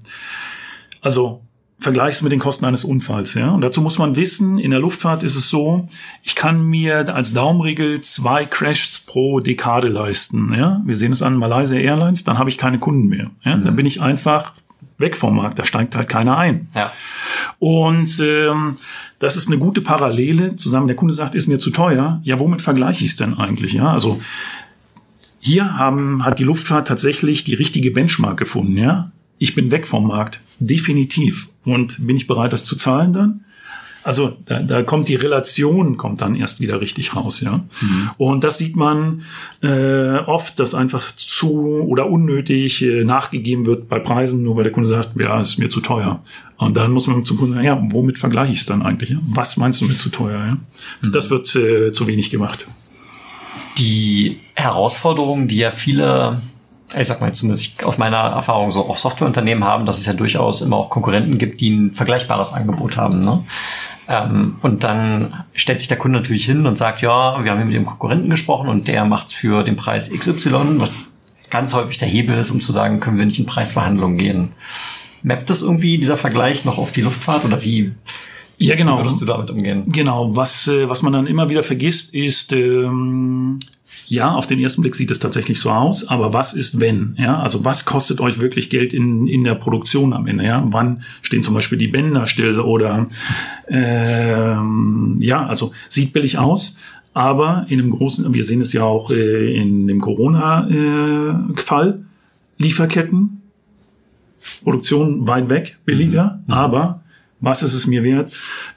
Also vergleichst mit den Kosten eines Unfalls. Ja? Und dazu muss man wissen, in der Luftfahrt ist es so, ich kann mir als Daumenregel zwei Crashs pro Dekade leisten. Ja? Wir sehen es an Malaysia Airlines, dann habe ich keine Kunden mehr. Ja? Mhm. Dann bin ich einfach weg vom Markt, da steigt halt keiner ein. Ja. Und ähm, das ist eine gute Parallele zusammen. Der Kunde sagt, ist mir zu teuer. Ja, womit vergleiche ich es denn eigentlich? Ja, also hier haben, hat die Luftfahrt tatsächlich die richtige Benchmark gefunden. Ja, ich bin weg vom Markt. Definitiv. Und bin ich bereit, das zu zahlen dann? Also da, da kommt die Relation kommt dann erst wieder richtig raus, ja. Mhm. Und das sieht man äh, oft, dass einfach zu oder unnötig äh, nachgegeben wird bei Preisen, nur weil der Kunde sagt, ja, ist mir zu teuer. Und dann muss man zum Kunden sagen, ja, womit vergleiche ich es dann eigentlich? Ja? Was meinst du mit zu teuer? Ja? Mhm. Das wird äh, zu wenig gemacht. Die Herausforderungen, die ja viele ich sag mal zumindest aus meiner Erfahrung so auch Softwareunternehmen haben, dass es ja durchaus immer auch Konkurrenten gibt, die ein vergleichbares Angebot haben. Ne? Ähm, und dann stellt sich der Kunde natürlich hin und sagt, ja, wir haben hier mit dem Konkurrenten gesprochen und der macht's für den Preis XY, was ganz häufig der Hebel ist, um zu sagen, können wir nicht in Preisverhandlungen gehen. Mappt das irgendwie dieser Vergleich noch auf die Luftfahrt oder wie? Ja, genau. Wie würdest du damit umgehen? Genau. Was, äh, was man dann immer wieder vergisst, ist, ähm, ja, auf den ersten Blick sieht es tatsächlich so aus, aber was ist wenn? Ja, also was kostet euch wirklich Geld in, in der Produktion am Ende? Ja, wann stehen zum Beispiel die Bänder still oder ähm, ja, also sieht billig aus, aber in einem großen, wir sehen es ja auch äh, in dem Corona-Fall, äh, Lieferketten, Produktion weit weg, billiger, mhm. mhm. aber was ist es mir wert,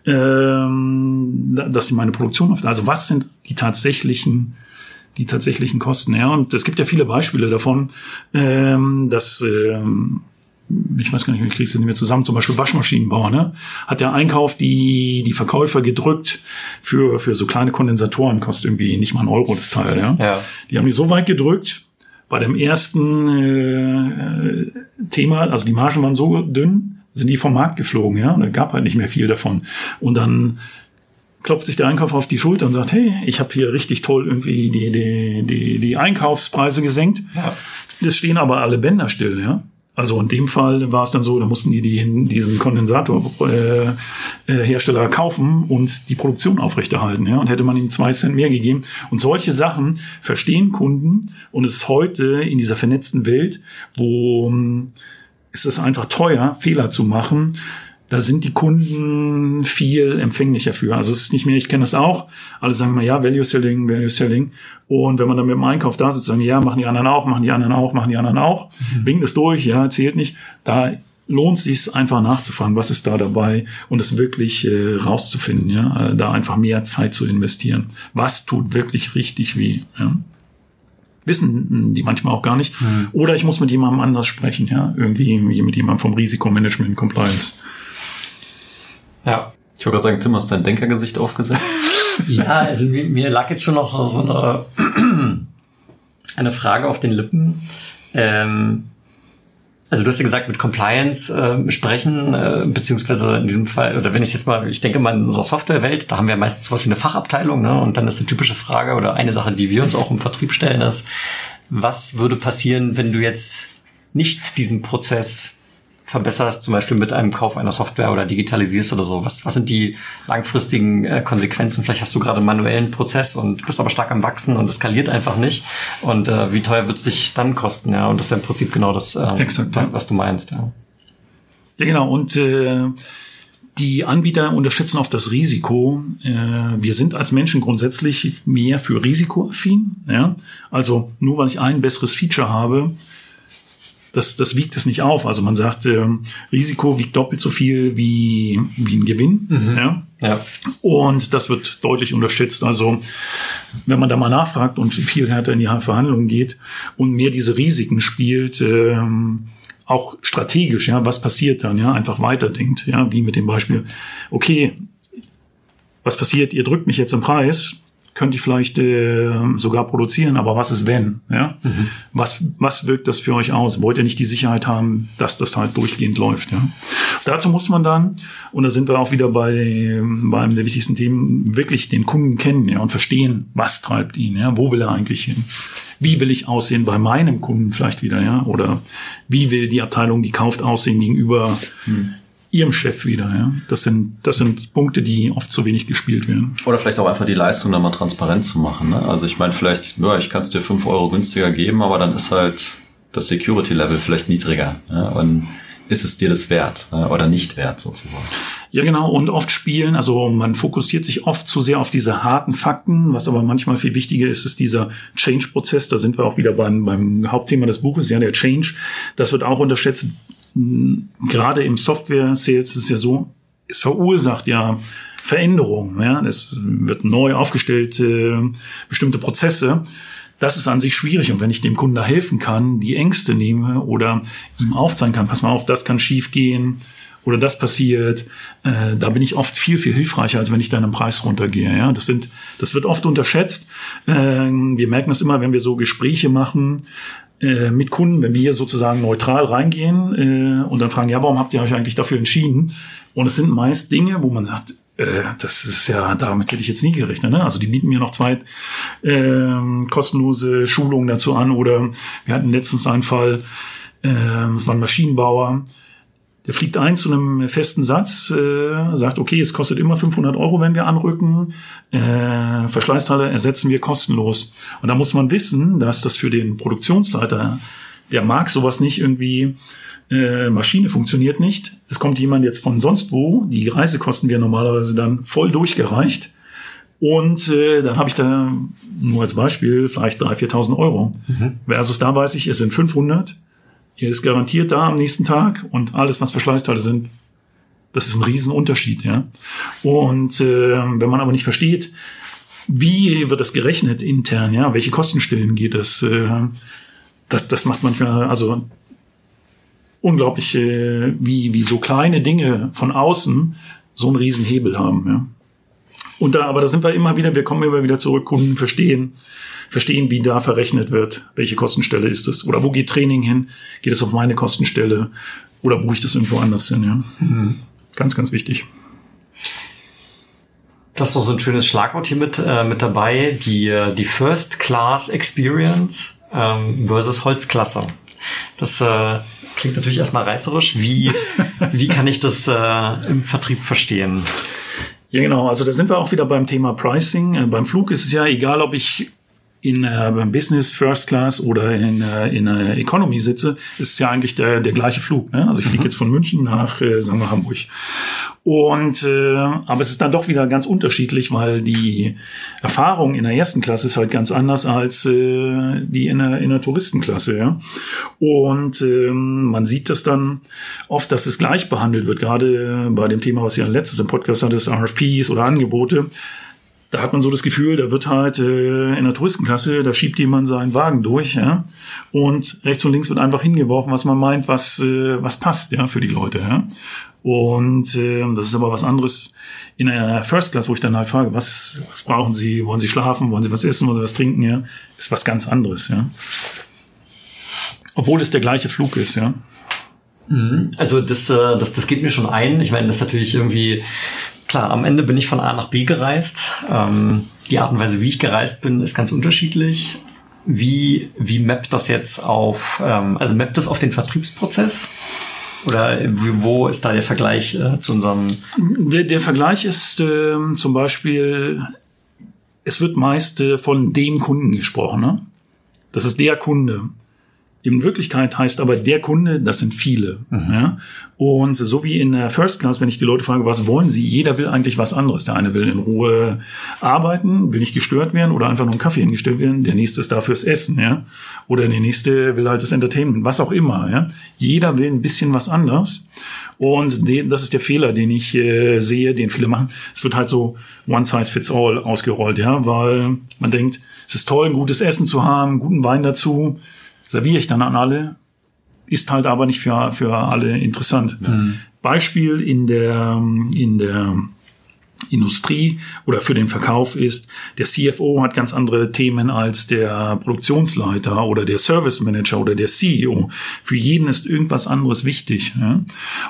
ähm, dass meine Produktion auf, also was sind die tatsächlichen die tatsächlichen Kosten. Ja, und es gibt ja viele Beispiele davon, ähm, dass ähm, ich weiß gar nicht, ich kriege es nicht mehr zusammen, zum Beispiel Waschmaschinenbauer, ne? hat der Einkauf die, die Verkäufer gedrückt für, für so kleine Kondensatoren, kostet irgendwie nicht mal ein Euro das Teil. Ja? ja. Die haben die so weit gedrückt, bei dem ersten äh, Thema, also die Margen waren so dünn, sind die vom Markt geflogen, ja, und da gab halt nicht mehr viel davon. Und dann klopft sich der Einkauf auf die Schulter und sagt, hey, ich habe hier richtig toll irgendwie die, die, die, die Einkaufspreise gesenkt. Ja. Das stehen aber alle Bänder still, ja. Also in dem Fall war es dann so, da mussten die, die diesen Kondensatorhersteller äh, äh, kaufen und die Produktion aufrechterhalten. Ja? Und hätte man ihnen zwei Cent mehr gegeben. Und solche Sachen verstehen Kunden und es ist heute in dieser vernetzten Welt, wo ist es einfach teuer, Fehler zu machen da sind die Kunden viel empfänglicher für. Also es ist nicht mehr, ich kenne das auch, alle sagen mal, ja, Value Selling, Value Selling. Und wenn man dann mit dem Einkauf da sitzt, sagen, ja, machen die anderen auch, machen die anderen auch, machen die anderen auch, mhm. winken es durch, ja, zählt nicht. Da lohnt es sich einfach nachzufragen, was ist da dabei und es wirklich äh, rauszufinden, ja, da einfach mehr Zeit zu investieren. Was tut wirklich richtig weh, ja wissen die manchmal auch gar nicht. Mhm. Oder ich muss mit jemandem anders sprechen, ja, irgendwie mit jemandem vom Risikomanagement, Compliance. Ja. Ich wollte gerade sagen, Tim, hast dein Denkergesicht aufgesetzt? <laughs> ja, also mir, mir, lag jetzt schon noch so eine, eine Frage auf den Lippen. Ähm, also du hast ja gesagt, mit Compliance äh, sprechen, äh, beziehungsweise in diesem Fall, oder wenn ich jetzt mal, ich denke mal in unserer Softwarewelt, da haben wir meistens sowas wie eine Fachabteilung, ne? Und dann ist eine typische Frage oder eine Sache, die wir uns auch im Vertrieb stellen, ist, was würde passieren, wenn du jetzt nicht diesen Prozess verbesserst, zum Beispiel mit einem Kauf einer Software oder digitalisierst oder so? Was, was sind die langfristigen äh, Konsequenzen? Vielleicht hast du gerade einen manuellen Prozess und bist aber stark am Wachsen und es skaliert einfach nicht. Und äh, wie teuer wird es dich dann kosten? Ja, und das ist ja im Prinzip genau das, äh, Exakt, was, was, du meinst. Ja, ja genau. Und äh, die Anbieter unterschätzen oft das Risiko. Äh, wir sind als Menschen grundsätzlich mehr für risikoaffin. Ja? Also nur weil ich ein besseres Feature habe, das, das wiegt es nicht auf. Also man sagt, ähm, Risiko wiegt doppelt so viel wie, wie ein Gewinn. Mhm. Ja? Ja. Und das wird deutlich unterschätzt. Also wenn man da mal nachfragt und viel härter in die Verhandlungen geht und mehr diese Risiken spielt, ähm, auch strategisch, ja, was passiert dann, ja, einfach weiterdenkt, ja, wie mit dem Beispiel, okay, was passiert, ihr drückt mich jetzt im Preis, könnte ich vielleicht äh, sogar produzieren, aber was ist wenn? Ja? Mhm. Was, was wirkt das für euch aus? Wollt ihr nicht die Sicherheit haben, dass das halt durchgehend läuft? Ja? Dazu muss man dann, und da sind wir auch wieder bei, bei einem der wichtigsten Themen, wirklich den Kunden kennen ja, und verstehen, was treibt ihn, ja? wo will er eigentlich hin? Wie will ich aussehen bei meinem Kunden vielleicht wieder, ja? Oder wie will die Abteilung, die kauft, aussehen gegenüber mhm ihrem Chef wieder. Ja? Das, sind, das sind Punkte, die oft zu wenig gespielt werden. Oder vielleicht auch einfach die Leistung dann mal transparent zu machen. Ne? Also ich meine, vielleicht, ja, ich kann es dir fünf Euro günstiger geben, aber dann ist halt das Security-Level vielleicht niedriger. Ja? Und ist es dir das wert oder nicht wert sozusagen? Ja, genau. Und oft spielen, also man fokussiert sich oft zu sehr auf diese harten Fakten. Was aber manchmal viel wichtiger ist, ist dieser Change-Prozess. Da sind wir auch wieder beim, beim Hauptthema des Buches, ja, der Change. Das wird auch unterschätzt gerade im Software-Sales ist es ja so, es verursacht ja Veränderungen. Ja? Es wird neu aufgestellt, äh, bestimmte Prozesse. Das ist an sich schwierig. Und wenn ich dem Kunden da helfen kann, die Ängste nehme oder ihm aufzeigen kann, pass mal auf, das kann schiefgehen oder das passiert, äh, da bin ich oft viel, viel hilfreicher, als wenn ich dann im Preis runtergehe. Ja? Das, sind, das wird oft unterschätzt. Äh, wir merken das immer, wenn wir so Gespräche machen äh, mit Kunden, wenn wir sozusagen neutral reingehen äh, und dann fragen, ja, warum habt ihr euch eigentlich dafür entschieden? Und es sind meist Dinge, wo man sagt, äh, das ist ja, damit hätte ich jetzt nie gerechnet. Ne? Also die bieten mir noch zwei äh, kostenlose Schulungen dazu an. Oder wir hatten letztens einen Fall, äh, das war ein Maschinenbauer, der fliegt ein zu einem festen Satz, äh, sagt, okay, es kostet immer 500 Euro, wenn wir anrücken. Äh, Verschleißteile ersetzen wir kostenlos. Und da muss man wissen, dass das für den Produktionsleiter, der mag sowas nicht irgendwie, äh, Maschine funktioniert nicht. Es kommt jemand jetzt von sonst wo, die Reisekosten werden normalerweise dann voll durchgereicht. Und äh, dann habe ich da nur als Beispiel vielleicht 3.000, 4.000 Euro. Mhm. Versus da weiß ich, es sind 500 Ihr ist garantiert da am nächsten Tag und alles, was Verschleißteile sind, das ist ein Riesenunterschied, ja. Und äh, wenn man aber nicht versteht, wie wird das gerechnet intern, ja, welche Kostenstellen geht es, äh, das, das macht manchmal, also unglaublich, äh, wie, wie so kleine Dinge von außen so einen Riesenhebel haben, ja. Und da, aber da sind wir immer wieder, wir kommen immer wieder zurück, Kunden verstehen, verstehen, wie da verrechnet wird, welche Kostenstelle ist es oder wo geht Training hin, geht es auf meine Kostenstelle oder buche ich das irgendwo anders hin. Ja? Mhm. Ganz, ganz wichtig. Das ist noch so ein schönes Schlagwort hier mit, äh, mit dabei, die, äh, die First Class Experience ähm, versus Holzklasse. Das äh, Klingt natürlich erstmal reißerisch. Wie, <laughs> wie kann ich das äh, im Vertrieb verstehen? Ja, genau. Also da sind wir auch wieder beim Thema Pricing. Äh, beim Flug ist es ja egal, ob ich in äh, Business First Class oder in, äh, in äh, Economy sitze, ist es ja eigentlich der, der gleiche Flug. Ne? Also ich fliege mhm. jetzt von München nach, äh, sagen wir, Hamburg. Und äh, aber es ist dann doch wieder ganz unterschiedlich, weil die Erfahrung in der ersten Klasse ist halt ganz anders als äh, die in der, in der Touristenklasse. Ja? Und äh, man sieht das dann oft, dass es gleich behandelt wird, gerade bei dem Thema, was ihr letztes im Podcast hattet, RFPs oder Angebote da hat man so das Gefühl, da wird halt äh, in der Touristenklasse, da schiebt jemand seinen Wagen durch, ja, und rechts und links wird einfach hingeworfen, was man meint, was äh, was passt, ja, für die Leute, ja. Und äh, das ist aber was anderes in der First Class, wo ich dann halt frage, was was brauchen Sie? Wollen Sie schlafen? Wollen Sie was essen? Wollen Sie was trinken? Ja, ist was ganz anderes, ja. Obwohl es der gleiche Flug ist, ja. Mhm. Also das, äh, das, das geht mir schon ein. Ich meine, das ist natürlich irgendwie klar, am Ende bin ich von A nach B gereist. Ähm, die Art und Weise, wie ich gereist bin, ist ganz unterschiedlich. Wie, wie mappt das jetzt auf, ähm, also mappt das auf den Vertriebsprozess? Oder wo ist da der Vergleich äh, zu unserem? Der, der Vergleich ist äh, zum Beispiel, es wird meist äh, von dem Kunden gesprochen. Ne? Das ist der Kunde. In Wirklichkeit heißt aber der Kunde, das sind viele. Mhm. Ja? Und so wie in der First Class, wenn ich die Leute frage, was wollen sie? Jeder will eigentlich was anderes. Der eine will in Ruhe arbeiten, will nicht gestört werden oder einfach nur einen Kaffee hingestellt werden. Der nächste ist dafür das Essen, ja. Oder der nächste will halt das Entertainment, was auch immer, ja. Jeder will ein bisschen was anderes. Und den, das ist der Fehler, den ich äh, sehe, den viele machen. Es wird halt so one size fits all ausgerollt, ja, weil man denkt, es ist toll, ein gutes Essen zu haben, guten Wein dazu serviere ich dann an alle, ist halt aber nicht für, für alle interessant. Mhm. Beispiel in der, in der Industrie oder für den Verkauf ist, der CFO hat ganz andere Themen als der Produktionsleiter oder der Service Manager oder der CEO. Für jeden ist irgendwas anderes wichtig. Ja?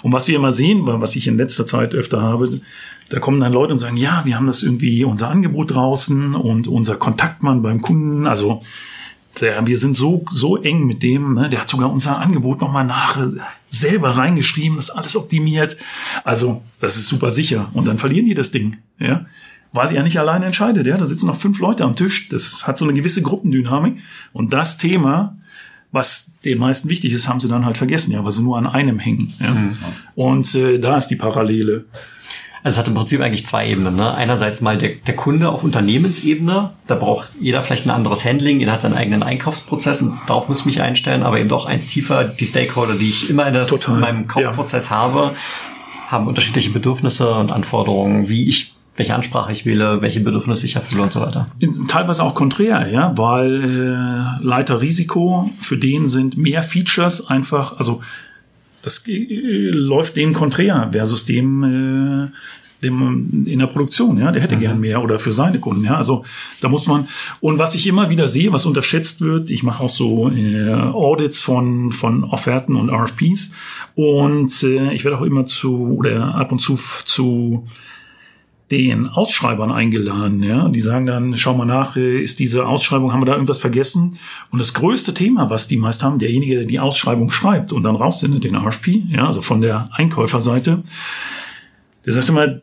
Und was wir immer sehen, was ich in letzter Zeit öfter habe, da kommen dann Leute und sagen, ja, wir haben das irgendwie unser Angebot draußen und unser Kontaktmann beim Kunden, also der, wir sind so, so eng mit dem, ne? der hat sogar unser Angebot nochmal nach selber reingeschrieben, ist alles optimiert. Also, das ist super sicher. Und dann verlieren die das Ding, ja. Weil er nicht alleine entscheidet, ja. Da sitzen noch fünf Leute am Tisch. Das hat so eine gewisse Gruppendynamik. Und das Thema, was den meisten wichtig ist, haben sie dann halt vergessen, ja, weil sie nur an einem hängen. Ja? Mhm. Und äh, da ist die Parallele. Also es hat im Prinzip eigentlich zwei Ebenen. Ne? Einerseits mal der, der Kunde auf Unternehmensebene. Da braucht jeder vielleicht ein anderes Handling. Jeder hat seinen eigenen Einkaufsprozess und darauf muss ich mich einstellen. Aber eben doch eins tiefer, die Stakeholder, die ich immer in, das, in meinem Kaufprozess ja. habe, haben unterschiedliche Bedürfnisse und Anforderungen, wie ich welche Ansprache ich wähle, welche Bedürfnisse ich erfülle und so weiter. Teilweise auch konträr, ja, weil äh, Leiter Risiko, für den sind mehr Features einfach, also das äh, läuft dem konträr versus dem, äh, dem in der Produktion, ja, der hätte mhm. gern mehr oder für seine Kunden, ja. Also da muss man und was ich immer wieder sehe, was unterschätzt wird, ich mache auch so äh, Audits von von Offerten und RFPs und äh, ich werde auch immer zu oder ab und zu zu den Ausschreibern eingeladen. Ja? Die sagen dann, schau mal nach, äh, ist diese Ausschreibung, haben wir da irgendwas vergessen? Und das größte Thema, was die meist haben, derjenige, der die Ausschreibung schreibt und dann raussendet, den RFP, ja, also von der Einkäuferseite, der sagt immer,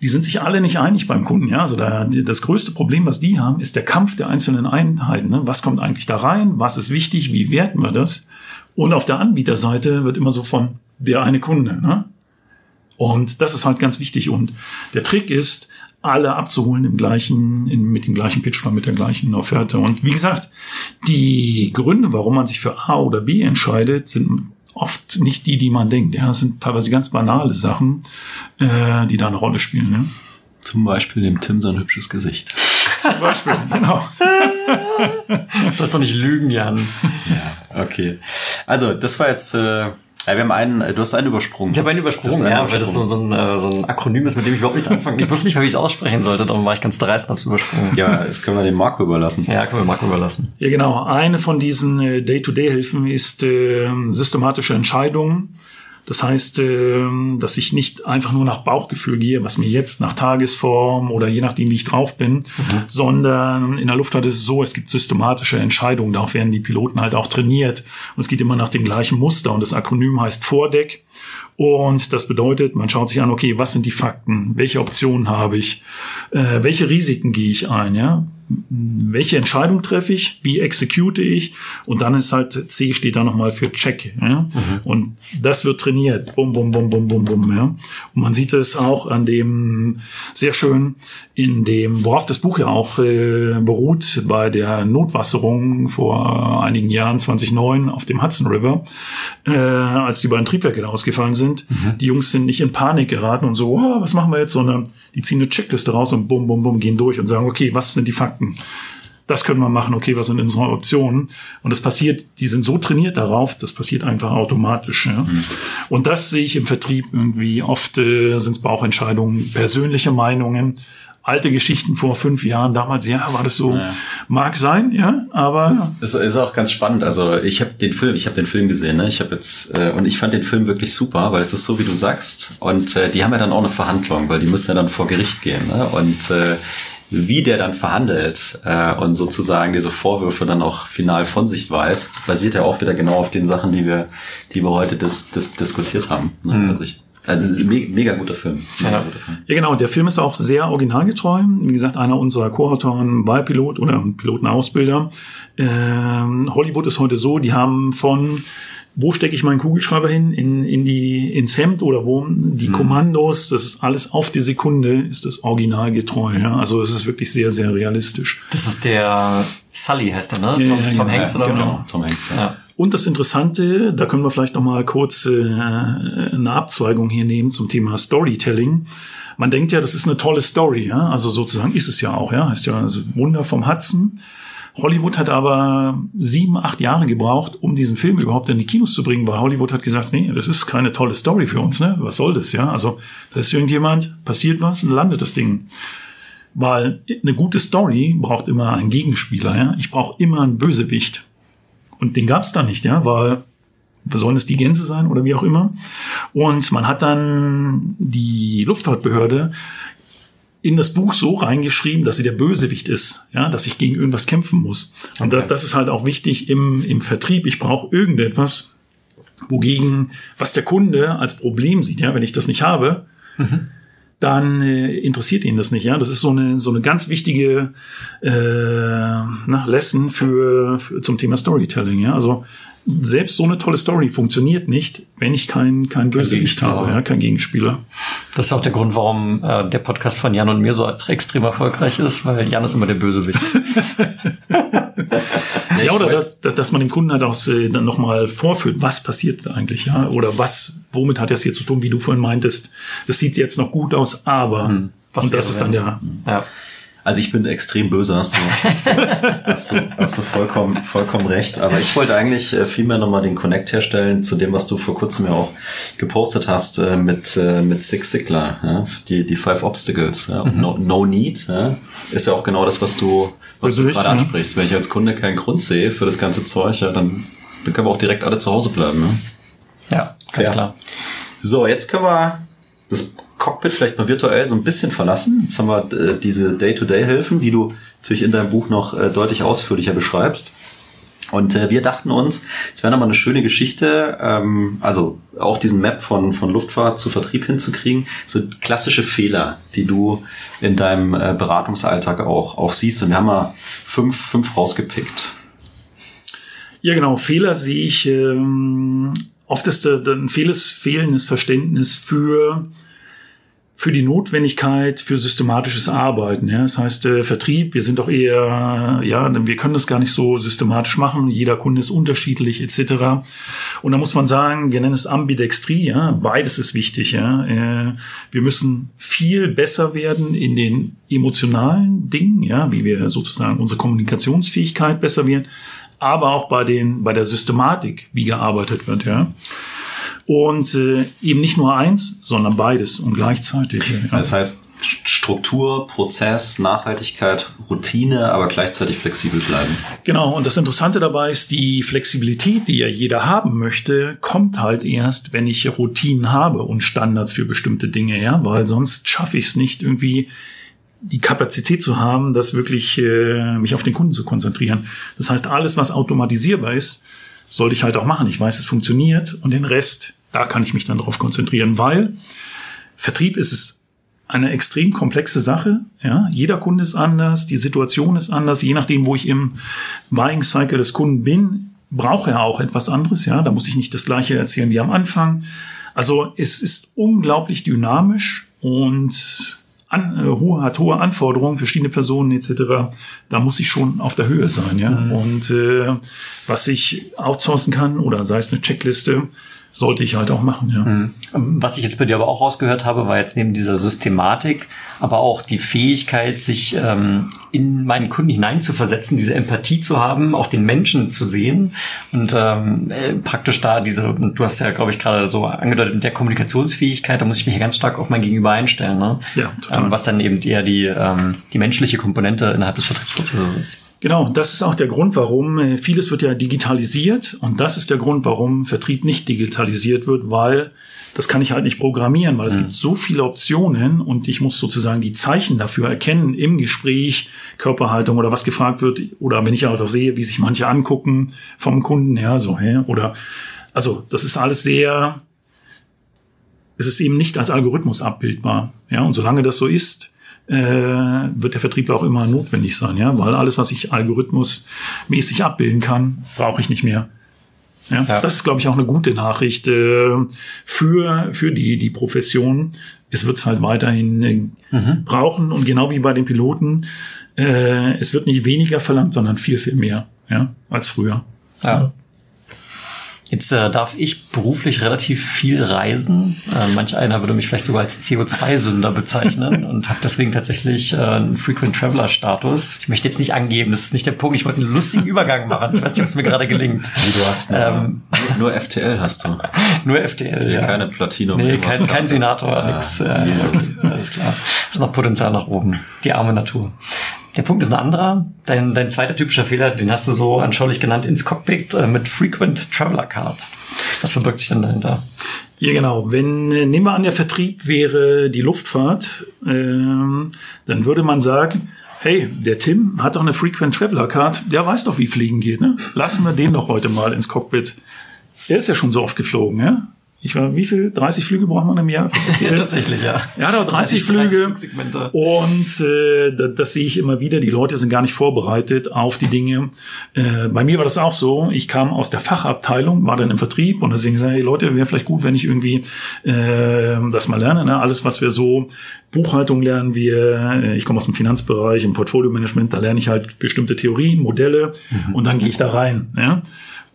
die sind sich alle nicht einig beim Kunden. Ja, also da, das größte Problem, was die haben, ist der Kampf der einzelnen Einheiten. Ne? Was kommt eigentlich da rein? Was ist wichtig? Wie werten wir das? Und auf der Anbieterseite wird immer so von der eine Kunde. Ne? Und das ist halt ganz wichtig. Und der Trick ist, alle abzuholen im gleichen, in, mit dem gleichen Pitch oder mit der gleichen Offerte. Und wie gesagt, die Gründe, warum man sich für A oder B entscheidet, sind oft nicht die, die man denkt. Ja, das sind teilweise ganz banale Sachen, äh, die da eine Rolle spielen. Ne? Zum Beispiel dem Tim sein hübsches Gesicht. Zum Beispiel, <laughs> genau. Sollst doch nicht lügen, Jan. <laughs> Ja, okay. Also, das war jetzt äh, ja, wir haben einen, du hast einen übersprungen. Ich habe einen übersprungen, ja, übersprungen. weil das so, so, ein, äh, so ein Akronym ist, mit dem ich überhaupt nichts anfangen Ich wusste nicht, wie ich es aussprechen sollte, darum war ich ganz dreist und hab's übersprungen. Ja, das können wir dem Marco überlassen. Ja, können wir Marco überlassen. Ja, genau. Eine von diesen äh, Day-to-Day-Hilfen ist äh, systematische Entscheidungen. Das heißt, ähm, dass ich nicht einfach nur nach Bauchgefühl gehe, was mir jetzt nach Tagesform oder je nachdem, wie ich drauf bin, mhm. sondern in der Luftfahrt ist es so, es gibt systematische Entscheidungen. Darauf werden die Piloten halt auch trainiert. Und es geht immer nach dem gleichen Muster. Und das Akronym heißt Vordeck. Und das bedeutet, man schaut sich an, okay, was sind die Fakten? Welche Optionen habe ich? Äh, welche Risiken gehe ich ein? Ja? Welche Entscheidung treffe ich, wie execute ich und dann ist halt C steht da nochmal für Check. Ja? Mhm. Und das wird trainiert. Bum, bum, bum, bum, bum, bum. Ja? Und man sieht es auch an dem sehr schön in dem, worauf das Buch ja auch äh, beruht, bei der Notwasserung vor einigen Jahren, 2009, auf dem Hudson River, äh, als die beiden Triebwerke da ausgefallen sind. Mhm. Die Jungs sind nicht in Panik geraten und so, oh, was machen wir jetzt, sondern die ziehen eine Checkliste raus und bum, bum, bum, gehen durch und sagen, okay, was sind die Fakten? Das können wir machen, okay, was sind unsere Optionen? Und das passiert, die sind so trainiert darauf, das passiert einfach automatisch. Ja? Mhm. Und das sehe ich im Vertrieb irgendwie. Oft äh, sind es Bauchentscheidungen, persönliche Meinungen, alte Geschichten vor fünf Jahren. Damals, ja, war das so. Ja. Mag sein, ja, aber. Es ist, ist auch ganz spannend. Also ich habe den Film, ich habe den Film gesehen, ne? Ich habe jetzt äh, und ich fand den Film wirklich super, weil es ist so, wie du sagst. Und äh, die haben ja dann auch eine Verhandlung, weil die müssen ja dann vor Gericht gehen. Ne? Und äh, wie der dann verhandelt äh, und sozusagen diese Vorwürfe dann auch final von sich weist, basiert ja auch wieder genau auf den Sachen, die wir, die wir heute dis, dis, diskutiert haben. Ne? Mhm. Also ich also me mega guter Film. Mega ja. guter Film. Ja, genau. Der Film ist auch sehr originalgetreu. Wie gesagt, einer unserer Co-Autoren war Pilot oder Pilotenausbilder. Ähm, Hollywood ist heute so, die haben von wo stecke ich meinen Kugelschreiber hin? In, in die, ins Hemd oder wo? Die mhm. Kommandos, das ist alles auf die Sekunde, ist das originalgetreu. Ja? Also es ist wirklich sehr, sehr realistisch. Das ist der Sully heißt er, ne? Ja, Tom, ja, Tom genau. Hanks oder genau. was? Tom Hanks, ja. Und das Interessante, da können wir vielleicht noch mal kurz äh, eine Abzweigung hier nehmen zum Thema Storytelling. Man denkt ja, das ist eine tolle Story, ja, also sozusagen ist es ja auch, ja, heißt ja also Wunder vom Hudson. Hollywood hat aber sieben, acht Jahre gebraucht, um diesen Film überhaupt in die Kinos zu bringen, weil Hollywood hat gesagt, nee, das ist keine tolle Story für uns, ne? Was soll das, ja? Also, da ist irgendjemand, passiert was und landet das Ding. Weil eine gute Story braucht immer einen Gegenspieler, ja? Ich brauche immer einen Bösewicht. Und den gab's da nicht, ja, weil sollen es die Gänse sein oder wie auch immer. Und man hat dann die Luftfahrtbehörde in das Buch so reingeschrieben, dass sie der Bösewicht ist, ja, dass ich gegen irgendwas kämpfen muss. Und okay. das, das ist halt auch wichtig im, im Vertrieb. Ich brauche irgendetwas, wogegen, was der Kunde als Problem sieht, ja, wenn ich das nicht habe, mhm. dann äh, interessiert ihn das nicht, ja. Das ist so eine, so eine ganz wichtige äh, na, Lesson für, für zum Thema Storytelling, ja. Also selbst so eine tolle Story funktioniert nicht, wenn ich kein, kein Bösewicht habe, ja, kein Gegenspieler. Das ist auch der Grund, warum äh, der Podcast von Jan und mir so extrem erfolgreich ist, weil Jan ist immer der Bösewicht. <laughs> ja, oder dass, dass man dem Kunden halt auch äh, dann nochmal vorführt, was passiert eigentlich, ja, oder was, womit hat das hier zu tun, wie du vorhin meintest, das sieht jetzt noch gut aus, aber, hm, was und das ist dann ja, ja. Also ich bin extrem böse, hast du, hast du, hast du vollkommen, vollkommen recht. Aber ich wollte eigentlich äh, vielmehr nochmal den Connect herstellen zu dem, was du vor kurzem ja auch gepostet hast äh, mit, äh, mit Six Sigler, ja? die, die Five Obstacles. Ja? Mhm. No, no Need ja? ist ja auch genau das, was du, was du gerade ansprichst. Wenn ich als Kunde keinen Grund sehe für das ganze Zeug, ja, dann, dann können wir auch direkt alle zu Hause bleiben. Ne? Ja, ganz ja. klar. So, jetzt können wir das Cockpit vielleicht mal virtuell so ein bisschen verlassen. Jetzt haben wir äh, diese Day-to-Day-Hilfen, die du natürlich in deinem Buch noch äh, deutlich ausführlicher beschreibst. Und äh, wir dachten uns, es wäre nochmal eine schöne Geschichte, ähm, also auch diesen Map von, von Luftfahrt zu Vertrieb hinzukriegen, so klassische Fehler, die du in deinem äh, Beratungsalltag auch, auch siehst. Und wir haben mal fünf, fünf rausgepickt. Ja, genau. Fehler sehe ich ähm, oft ist da ein fehlendes Verständnis für für die Notwendigkeit für systematisches Arbeiten. Ja? Das heißt, äh, Vertrieb, wir sind doch eher, ja, wir können das gar nicht so systematisch machen. Jeder Kunde ist unterschiedlich etc. Und da muss man sagen, wir nennen es Ambidextrie. Ja? Beides ist wichtig. Ja? Äh, wir müssen viel besser werden in den emotionalen Dingen, ja, wie wir sozusagen unsere Kommunikationsfähigkeit besser werden, aber auch bei den bei der Systematik, wie gearbeitet wird. Ja? Und äh, eben nicht nur eins, sondern beides und gleichzeitig. Ja. Das heißt, Struktur, Prozess, Nachhaltigkeit, Routine, aber gleichzeitig flexibel bleiben. Genau, und das Interessante dabei ist, die Flexibilität, die ja jeder haben möchte, kommt halt erst, wenn ich Routinen habe und Standards für bestimmte Dinge, ja, weil sonst schaffe ich es nicht irgendwie die Kapazität zu haben, das wirklich äh, mich auf den Kunden zu konzentrieren. Das heißt, alles, was automatisierbar ist, sollte ich halt auch machen. Ich weiß, es funktioniert und den Rest, da kann ich mich dann drauf konzentrieren, weil Vertrieb ist es eine extrem komplexe Sache. Ja, jeder Kunde ist anders, die Situation ist anders. Je nachdem, wo ich im Buying Cycle des Kunden bin, brauche er auch etwas anderes. Ja, da muss ich nicht das Gleiche erzählen wie am Anfang. Also es ist unglaublich dynamisch und an, äh, hohe, hat hohe Anforderungen, verschiedene Personen etc. Da muss ich schon auf der Höhe sein. Ja, mhm. und äh, was ich outsourcen kann oder sei es eine Checkliste, sollte ich halt auch machen, ja. Mhm. Was ich jetzt bei dir aber auch rausgehört habe, war jetzt neben dieser Systematik, aber auch die Fähigkeit, sich ähm, in meinen Kunden hineinzuversetzen, diese Empathie zu haben, auch den Menschen zu sehen und ähm, äh, praktisch da diese, du hast ja, glaube ich, gerade so angedeutet, mit der Kommunikationsfähigkeit, da muss ich mich ja ganz stark auf mein Gegenüber einstellen, ne? Ja, total. Ähm, was dann eben eher die, ähm, die menschliche Komponente innerhalb des Vertriebsprozesses ist. Genau, das ist auch der Grund, warum äh, vieles wird ja digitalisiert. Und das ist der Grund, warum Vertrieb nicht digitalisiert wird, weil das kann ich halt nicht programmieren, weil es mhm. gibt so viele Optionen und ich muss sozusagen die Zeichen dafür erkennen im Gespräch, Körperhaltung oder was gefragt wird oder wenn ich halt auch sehe, wie sich manche angucken vom Kunden, ja, so, hä, oder also das ist alles sehr es ist eben nicht als Algorithmus abbildbar, ja, und solange das so ist, äh, wird der Vertrieb auch immer notwendig sein, ja, weil alles, was ich algorithmusmäßig abbilden kann, brauche ich nicht mehr. Ja, ja. Das ist, glaube ich, auch eine gute Nachricht äh, für, für die, die Profession. Es wird es halt weiterhin äh, mhm. brauchen und genau wie bei den Piloten, äh, es wird nicht weniger verlangt, sondern viel, viel mehr ja, als früher. Ja. Jetzt äh, darf ich beruflich relativ viel reisen. Äh, manch einer würde mich vielleicht sogar als CO2-Sünder bezeichnen <laughs> und habe deswegen tatsächlich äh, einen Frequent Traveler-Status. Ich möchte jetzt nicht angeben, das ist nicht der Punkt. Ich wollte einen lustigen Übergang machen. Ich weiß nicht, ob es mir gerade gelingt. Wie du hast nur, ähm, nur FTL hast du. <laughs> Nur FTL, ja. Keine Platinum. Nee, kein, kein Senator, ah, nix. Äh, <laughs> alles klar. Das ist noch Potenzial nach oben. Die arme Natur. Der Punkt ist ein anderer. Dein, dein zweiter typischer Fehler, den hast du so anschaulich genannt, ins Cockpit äh, mit Frequent Traveler Card. Was verbirgt sich denn dahinter? Ja, genau. Wenn, äh, nehmen wir an, der Vertrieb wäre die Luftfahrt, ähm, dann würde man sagen, hey, der Tim hat doch eine Frequent Traveler Card, der weiß doch, wie Fliegen geht, ne? Lassen wir den doch heute mal ins Cockpit. Der ist ja schon so oft geflogen, ja? Ich war, wie viel? 30 Flüge braucht man im Jahr? ja, <laughs> tatsächlich, ja. Ja, da 30, 30 Flüge. 30 und äh, das, das sehe ich immer wieder. Die Leute sind gar nicht vorbereitet auf die Dinge. Äh, bei mir war das auch so. Ich kam aus der Fachabteilung, war dann im Vertrieb und deswegen gesagt, hey Leute, wäre vielleicht gut, wenn ich irgendwie äh, das mal lerne. Ne? Alles, was wir so Buchhaltung lernen wir, ich komme aus dem Finanzbereich, im Portfolio-Management, da lerne ich halt bestimmte Theorien, Modelle mhm. und dann gehe ich da rein. Ja?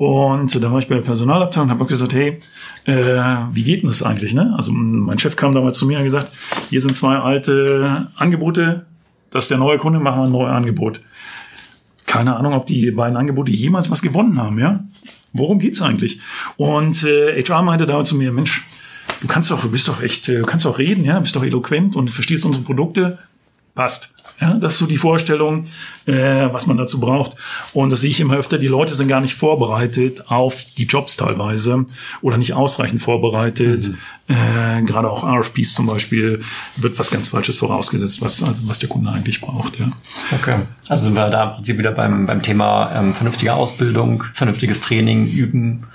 Und da war ich bei der Personalabteilung und habe gesagt, hey, äh, wie geht denn das eigentlich? Ne? Also mein Chef kam damals zu mir und gesagt, hier sind zwei alte Angebote, das ist der neue Kunde, machen wir ein neues Angebot. Keine Ahnung, ob die beiden Angebote jemals was gewonnen haben, ja? Worum geht's eigentlich? Und äh, HR meinte damals zu mir, Mensch, du kannst doch, du bist doch echt, äh, du kannst doch reden, ja, bist doch eloquent und verstehst unsere Produkte. Passt. Ja, das ist so die Vorstellung, äh, was man dazu braucht. Und das sehe ich immer öfter, die Leute sind gar nicht vorbereitet auf die Jobs teilweise oder nicht ausreichend vorbereitet. Mhm. Äh, gerade auch RFPs zum Beispiel wird was ganz Falsches vorausgesetzt, was, also was der Kunde eigentlich braucht. Ja. Okay. Also sind wir da im Prinzip wieder beim, beim Thema ähm, vernünftige Ausbildung, vernünftiges Training, Üben.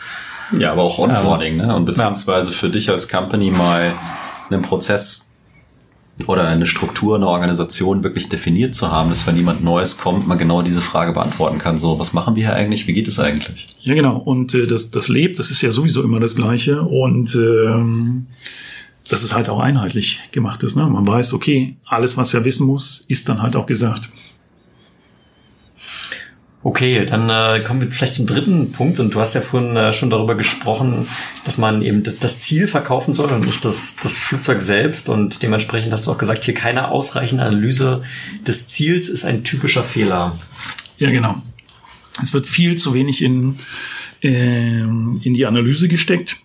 Ja, aber auch Onboarding, ne? Und beziehungsweise für dich als Company mal einen Prozess oder eine Struktur, eine Organisation wirklich definiert zu haben, dass wenn jemand Neues kommt, man genau diese Frage beantworten kann. So, was machen wir hier eigentlich? Wie geht es eigentlich? Ja, genau. Und äh, das, das lebt, das ist ja sowieso immer das Gleiche. Und ähm, dass es halt auch einheitlich gemacht ist. Ne? Man weiß, okay, alles, was er wissen muss, ist dann halt auch gesagt. Okay, dann äh, kommen wir vielleicht zum dritten Punkt. Und du hast ja vorhin äh, schon darüber gesprochen, dass man eben das Ziel verkaufen soll und nicht das, das Flugzeug selbst. Und dementsprechend hast du auch gesagt, hier keine ausreichende Analyse des Ziels ist ein typischer Fehler. Ja, genau. Es wird viel zu wenig in, äh, in die Analyse gesteckt.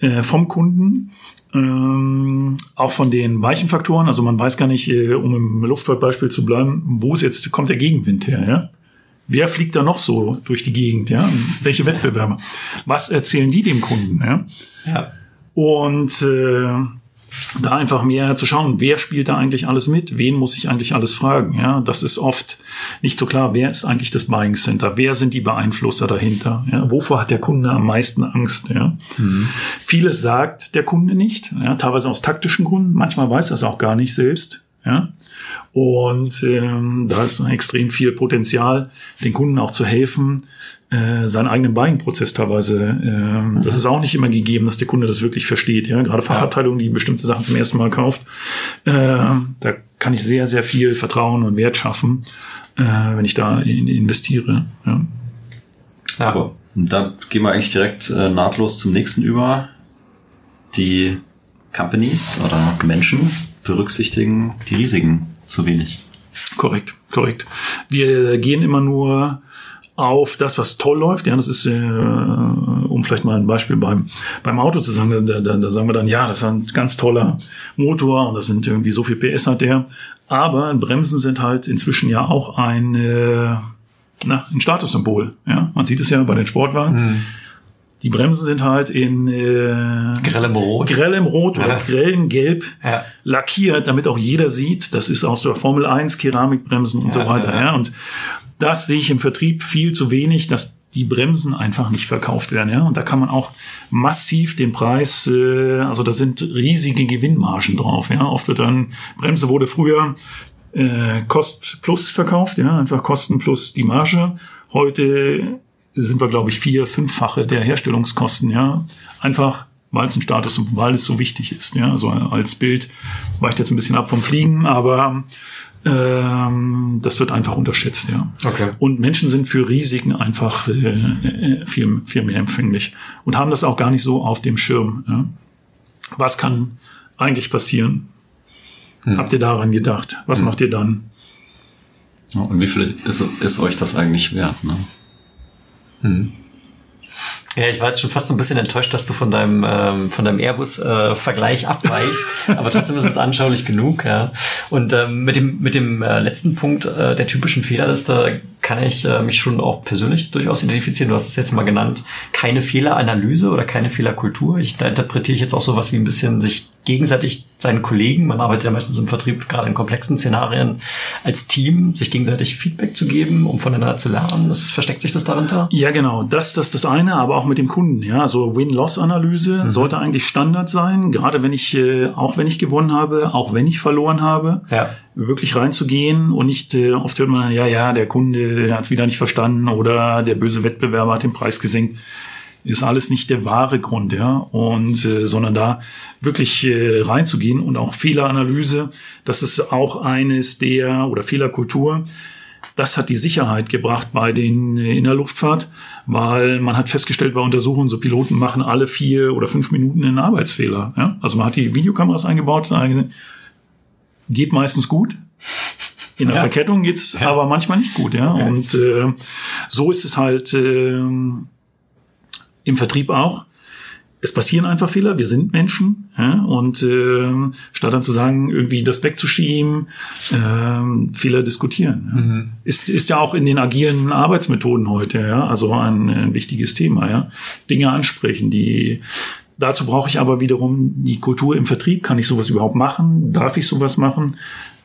Äh, vom Kunden. Ähm, auch von den weichen Faktoren, also man weiß gar nicht, äh, um im Luftfahrtbeispiel zu bleiben, wo ist jetzt, kommt der Gegenwind her, ja? Wer fliegt da noch so durch die Gegend, ja? Welche Wettbewerber? Was erzählen die dem Kunden, ja? Ja. Und äh, da einfach mehr zu schauen, wer spielt da eigentlich alles mit, wen muss ich eigentlich alles fragen. Ja, das ist oft nicht so klar, wer ist eigentlich das Buying Center, wer sind die Beeinflusser dahinter, ja, wovor hat der Kunde am meisten Angst. Ja. Mhm. Vieles sagt der Kunde nicht, ja, teilweise aus taktischen Gründen, manchmal weiß er es auch gar nicht selbst. Ja. Und ähm, da ist extrem viel Potenzial, den Kunden auch zu helfen, äh, seinen eigenen Buying-Prozess teilweise. Äh. Das ist auch nicht immer gegeben, dass der Kunde das wirklich versteht. Ja? Gerade Fachabteilungen, die bestimmte Sachen zum ersten Mal kauft, äh, da kann ich sehr, sehr viel Vertrauen und Wert schaffen, äh, wenn ich da in, investiere. Ja. Aber da gehen wir eigentlich direkt äh, nahtlos zum nächsten über. Die Companies oder Menschen berücksichtigen die Risiken zu wenig. Korrekt, korrekt. Wir gehen immer nur auf das, was toll läuft. Ja, das ist, äh, um vielleicht mal ein Beispiel beim, beim Auto zu sagen, da, da, da sagen wir dann, ja, das ist ein ganz toller Motor und das sind irgendwie so viel PS hat der. Aber Bremsen sind halt inzwischen ja auch ein, äh, na, ein Statussymbol. Ja, man sieht es ja bei den Sportwagen. Mhm. Die Bremsen sind halt in äh, grellem Rot, grellem Rot oder ja. grellem Gelb ja. lackiert, damit auch jeder sieht, das ist aus der Formel 1 Keramikbremsen und ja, so weiter. Ja. Und das sehe ich im Vertrieb viel zu wenig, dass die Bremsen einfach nicht verkauft werden. Ja? Und da kann man auch massiv den Preis, äh, also da sind riesige Gewinnmargen drauf. Ja? Oft wird dann, Bremse wurde früher äh, Kost plus verkauft, ja, einfach Kosten plus die Marge. Heute sind wir, glaube ich, vier, fünffache der Herstellungskosten, ja. Einfach weil es ein Status und weil es so wichtig ist. Ja, also als Bild weicht jetzt ein bisschen ab vom Fliegen, aber ähm, das wird einfach unterschätzt, ja. Okay. Und Menschen sind für Risiken einfach äh, äh, viel, viel mehr empfänglich und haben das auch gar nicht so auf dem Schirm. Ja. Was kann eigentlich passieren? Hm. Habt ihr daran gedacht? Was hm. macht ihr dann? Und wie viel ist, ist euch das eigentlich wert? Ne? Hm. Ja, ich war jetzt schon fast so ein bisschen enttäuscht, dass du von deinem ähm, von deinem Airbus-Vergleich äh, abweichst, <laughs> aber trotzdem ist es anschaulich genug. Ja. Und ähm, mit dem mit dem äh, letzten Punkt äh, der typischen Fehlerliste kann ich äh, mich schon auch persönlich durchaus identifizieren. Du hast es jetzt mal genannt, keine Fehleranalyse oder keine Fehlerkultur. Ich da interpretiere ich jetzt auch sowas wie ein bisschen sich gegenseitig seinen Kollegen, man arbeitet ja meistens im Vertrieb, gerade in komplexen Szenarien, als Team, sich gegenseitig Feedback zu geben, um voneinander zu lernen. Das versteckt sich das darunter? Ja, genau. Das, das ist das eine, aber auch mit dem Kunden. Ja, also Win-Loss-Analyse mhm. sollte eigentlich Standard sein, gerade wenn ich, äh, auch wenn ich gewonnen habe, auch wenn ich verloren habe. Ja. Wirklich reinzugehen und nicht, äh, oft hört man, ja, ja, der Kunde hat es wieder nicht verstanden oder der böse Wettbewerber hat den Preis gesenkt ist alles nicht der wahre Grund, ja, und äh, sondern da wirklich äh, reinzugehen und auch Fehleranalyse, das ist auch eines der oder Fehlerkultur. Das hat die Sicherheit gebracht bei den äh, in der Luftfahrt, weil man hat festgestellt bei Untersuchungen, so Piloten machen alle vier oder fünf Minuten einen Arbeitsfehler. Ja? Also man hat die Videokameras eingebaut, geht meistens gut. In der ja. Verkettung geht's ja. aber manchmal nicht gut, ja. ja. Und äh, so ist es halt äh, im Vertrieb auch. Es passieren einfach Fehler, wir sind Menschen ja, und äh, statt dann zu sagen, irgendwie das wegzuschieben, äh, Fehler diskutieren. Ja. Mhm. Ist, ist ja auch in den agilen Arbeitsmethoden heute, ja, also ein, ein wichtiges Thema, ja. Dinge ansprechen, die Dazu brauche ich aber wiederum die Kultur im Vertrieb. Kann ich sowas überhaupt machen? Darf ich sowas machen?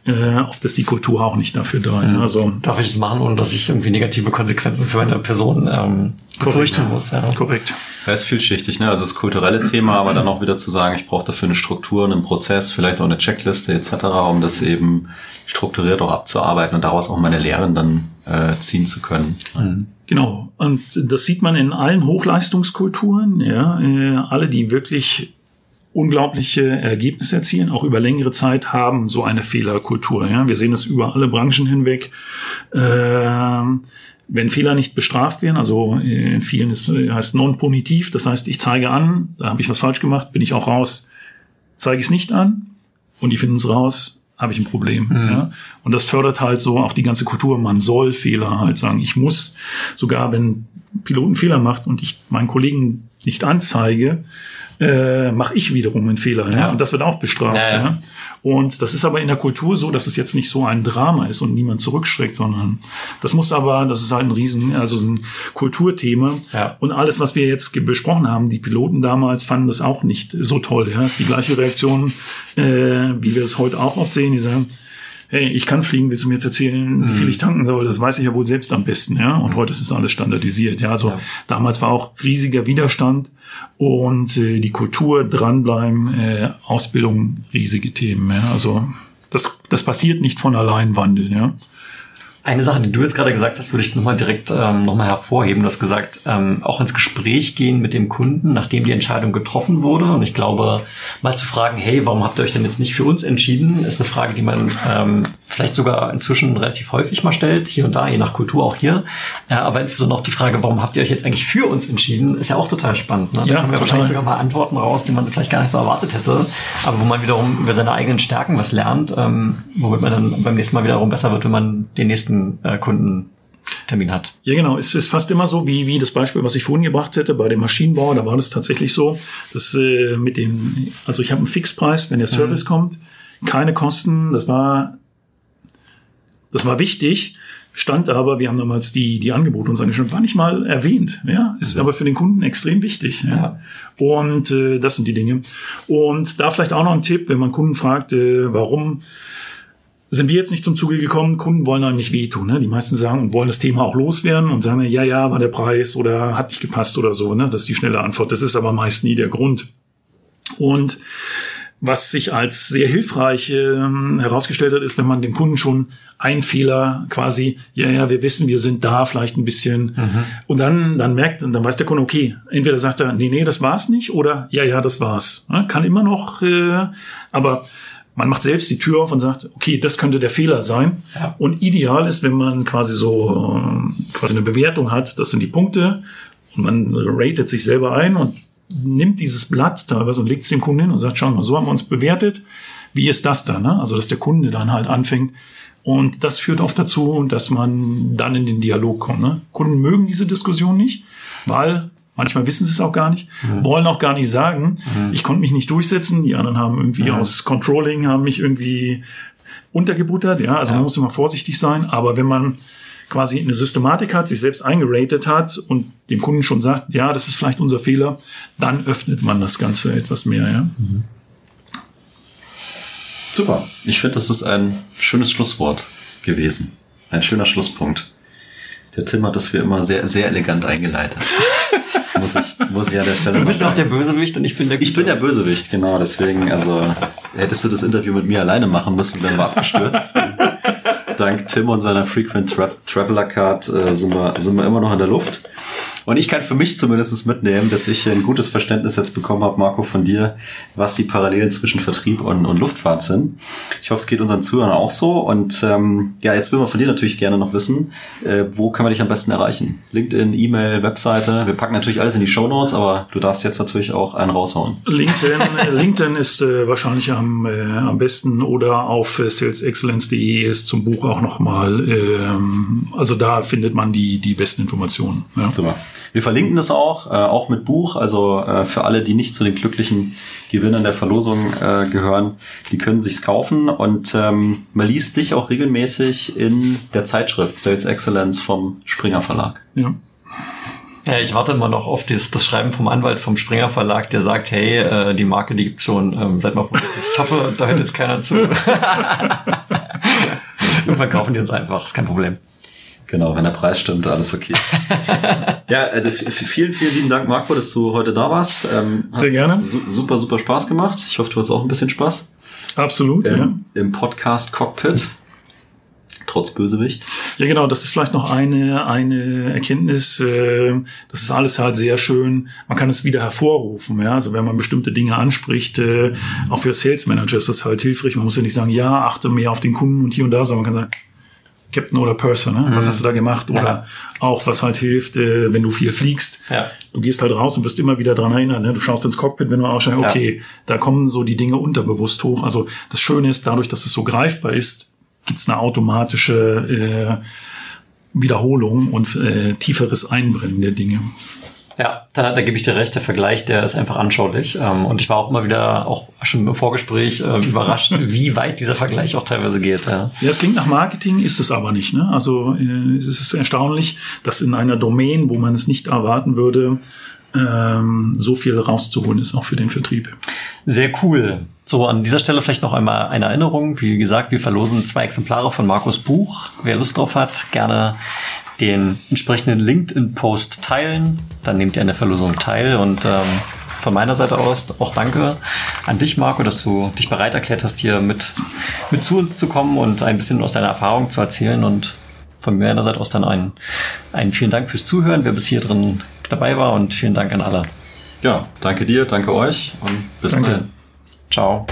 äh, oft ist die Kultur auch nicht dafür da. Mhm. Also darf ich es machen, ohne dass ich irgendwie negative Konsequenzen für meine Person ähm, befürchten muss. Ja. Korrekt. Ja, ist vielschichtig, ne? Also das kulturelle Thema, aber dann auch wieder zu sagen, ich brauche dafür eine Struktur, einen Prozess, vielleicht auch eine Checkliste etc., um das eben strukturiert auch abzuarbeiten und daraus auch meine Lehren dann äh, ziehen zu können. Mhm. Genau. Und das sieht man in allen Hochleistungskulturen, ja, äh, alle, die wirklich unglaubliche Ergebnisse erzielen, auch über längere Zeit haben so eine Fehlerkultur. Ja? Wir sehen es über alle Branchen hinweg. Ähm, wenn Fehler nicht bestraft werden, also in vielen ist, heißt non-punitiv, das heißt, ich zeige an, da habe ich was falsch gemacht, bin ich auch raus, zeige ich es nicht an und die finden es raus, habe ich ein Problem. Mhm. Ja? Und das fördert halt so auch die ganze Kultur. Man soll Fehler halt sagen. Ich muss sogar, wenn Piloten Fehler macht und ich meinen Kollegen nicht anzeige, äh, mache ich wiederum einen Fehler. Ja? Ja. Und das wird auch bestraft. Ja, Ja. Und das ist aber in der Kultur so, dass es jetzt nicht so ein Drama ist und niemand zurückschreckt, sondern das muss aber, das ist halt ein Riesen, also so ein Kulturthema. Ja. Und alles, was wir jetzt besprochen haben, die Piloten damals fanden das auch nicht so toll. Ja, das ist die gleiche Reaktion, äh, wie wir es heute auch oft sehen. Die sagen, hey, ich kann fliegen, willst du mir jetzt erzählen, wie viel ich tanken soll? Das weiß ich ja wohl selbst am besten, ja. Und heute ist es alles standardisiert, ja. Also damals war auch riesiger Widerstand und äh, die Kultur dranbleiben, äh, Ausbildung, riesige Themen, ja. Also das, das passiert nicht von allein Wandel, ja. Eine Sache, die du jetzt gerade gesagt hast, würde ich nochmal direkt ähm, nochmal hervorheben. Du hast gesagt, ähm, auch ins Gespräch gehen mit dem Kunden, nachdem die Entscheidung getroffen wurde. Und ich glaube, mal zu fragen, hey, warum habt ihr euch denn jetzt nicht für uns entschieden, ist eine Frage, die man ähm, vielleicht sogar inzwischen relativ häufig mal stellt, hier und da, je nach Kultur auch hier. Äh, aber insbesondere auch die Frage, warum habt ihr euch jetzt eigentlich für uns entschieden, ist ja auch total spannend. Ne? Da Ja, kommen ja wahrscheinlich sogar mal Antworten raus, die man vielleicht gar nicht so erwartet hätte, aber wo man wiederum über seine eigenen Stärken was lernt, ähm, womit man dann beim nächsten Mal wiederum besser wird, wenn man den nächsten äh, Kundentermin hat. Ja, genau. Es ist fast immer so, wie, wie das Beispiel, was ich vorhin gebracht hätte, bei dem Maschinenbau, da war das tatsächlich so, dass äh, mit dem, also ich habe einen Fixpreis, wenn der Service kommt, keine Kosten, das war, das war wichtig, stand aber, wir haben damals die, die Angebote uns angeschaut, war nicht mal erwähnt, ja, ist aber für den Kunden extrem wichtig, ja. Und äh, das sind die Dinge. Und da vielleicht auch noch ein Tipp, wenn man Kunden fragt, äh, warum sind wir jetzt nicht zum Zuge gekommen. Kunden wollen einem nicht wehtun. Ne? Die meisten sagen und wollen das Thema auch loswerden und sagen, ja, ja, war der Preis oder hat nicht gepasst oder so. Ne? Das ist die schnelle Antwort. Das ist aber meist nie der Grund. Und was sich als sehr hilfreich ähm, herausgestellt hat, ist, wenn man dem Kunden schon einen Fehler quasi, ja, ja, wir wissen, wir sind da, vielleicht ein bisschen. Und dann, dann merkt, dann weiß der Kunde, okay, entweder sagt er, nee, nee, das war's nicht, oder ja, ja, das war's. Ne? Kann immer noch, äh, aber man macht selbst die Tür auf und sagt, okay, das könnte der Fehler sein. Ja. Und ideal ist, wenn man quasi so ähm, quasi eine Bewertung hat, das sind die Punkte und man ratet sich selber ein und nimmt dieses Blatt teilweise und legt es dem Kunden hin und sagt, schau mal, so haben wir uns bewertet. Wie ist das dann? Ne? Also, dass der Kunde dann halt anfängt. Und das führt oft dazu, dass man dann in den Dialog kommt. Ne? Kunden mögen diese Diskussion nicht, weil manchmal wissen sie es auch gar nicht, wollen auch gar nicht sagen, ich konnte mich nicht durchsetzen. Die anderen haben irgendwie aus Controlling, haben mich irgendwie untergebuttert. Ja, also man muss immer vorsichtig sein. Aber wenn man quasi eine Systematik hat, sich selbst eingeratet hat und dem Kunden schon sagt, ja, das ist vielleicht unser Fehler, dann öffnet man das Ganze etwas mehr. Ja? Super. Ich finde, das ist ein schönes Schlusswort gewesen. Ein schöner Schlusspunkt. Der Tim hat das wie immer sehr, sehr elegant eingeleitet. <laughs> muss ich, muss ich an der Stelle Du bist auch der. Bösewicht und ich bin der Ich bin der Bösewicht, genau. Deswegen, also hättest du das Interview mit mir alleine machen müssen, wären wir abgestürzt. <laughs> Dank Tim und seiner Frequent Tra Traveler Card äh, sind, wir, sind wir immer noch in der Luft. Und ich kann für mich zumindest mitnehmen, dass ich ein gutes Verständnis jetzt bekommen habe, Marco, von dir, was die Parallelen zwischen Vertrieb und, und Luftfahrt sind. Ich hoffe, es geht unseren Zuhörern auch so. Und ähm, ja, jetzt würden wir von dir natürlich gerne noch wissen, äh, wo kann man dich am besten erreichen? LinkedIn, E-Mail, Webseite. Wir packen natürlich alles in die Show Notes, aber du darfst jetzt natürlich auch einen raushauen. LinkedIn, <laughs> LinkedIn ist äh, wahrscheinlich am, äh, am besten oder auf äh, salesexcellence.de ist zum Buch auch nochmal, ähm, also da findet man die, die besten Informationen. Ja. Super. Wir verlinken das auch, äh, auch mit Buch. Also äh, für alle, die nicht zu den glücklichen Gewinnern der Verlosung äh, gehören, die können sich's kaufen. Und ähm, man liest dich auch regelmäßig in der Zeitschrift Sales Excellence vom Springer Verlag. Ja. Ja, ich warte immer noch auf das, das Schreiben vom Anwalt vom Springer Verlag, der sagt, hey, äh, die Marke, die gibt's schon, ähm, seid mal vorsichtig. Ich hoffe, da hört jetzt keiner zu. <laughs> Dann verkaufen die uns einfach, ist kein Problem. Genau, wenn der Preis stimmt, alles okay. <laughs> ja, also vielen, vielen lieben Dank, Marco, dass du heute da warst. Ähm, Sehr gerne. Su super, super Spaß gemacht. Ich hoffe, du hast auch ein bisschen Spaß Absolut, ja. ähm, im Podcast Cockpit. Trotz Bösewicht. Ja, genau, das ist vielleicht noch eine, eine Erkenntnis. Äh, das ist alles halt sehr schön. Man kann es wieder hervorrufen. Ja? Also wenn man bestimmte Dinge anspricht, äh, auch für Sales Manager ist das halt hilfreich. Man muss ja nicht sagen, ja, achte mehr auf den Kunden und hier und da, sondern man kann sagen, Captain oder Purser, ne? was hast du da gemacht? Oder Ja. auch, was halt hilft, äh, wenn du viel fliegst. Ja. Du gehst halt raus und wirst immer wieder dran erinnern. Ne? Du schaust ins Cockpit, wenn du aussteigst, Ja. okay, da kommen so die Dinge unterbewusst hoch. Also das Schöne ist, dadurch, dass es so greifbar ist, gibt es eine automatische äh, Wiederholung und äh, tieferes Einbrennen der Dinge. Ja, da, da gebe ich dir recht. Der Vergleich, der ist einfach anschaulich. Ähm, und ich war auch immer wieder, auch schon im Vorgespräch, äh, überrascht, <laughs> wie weit dieser Vergleich auch teilweise geht. Ja, ja es klingt nach Marketing, ist es aber nicht. Ne? Also äh, es ist erstaunlich, dass in einer Domain, wo man es nicht erwarten würde, ähm, so viel rauszuholen ist, auch für den Vertrieb. Sehr cool. So, an dieser Stelle vielleicht noch einmal eine Erinnerung. Wie gesagt, wir verlosen zwei Exemplare von Markus Buch. Wer Lust drauf hat, gerne den entsprechenden LinkedIn-Post teilen. Dann nehmt ihr an der Verlosung teil und ähm, von meiner Seite aus auch danke an dich, Marco, dass du dich bereit erklärt hast, hier mit, mit zu uns zu kommen und ein bisschen aus deiner Erfahrung zu erzählen. Und von meiner Seite aus dann einen, einen vielen Dank fürs Zuhören, wer bis hier drin dabei war und vielen Dank an alle. Ja, danke dir, danke euch und bis danke. dann. Ciao.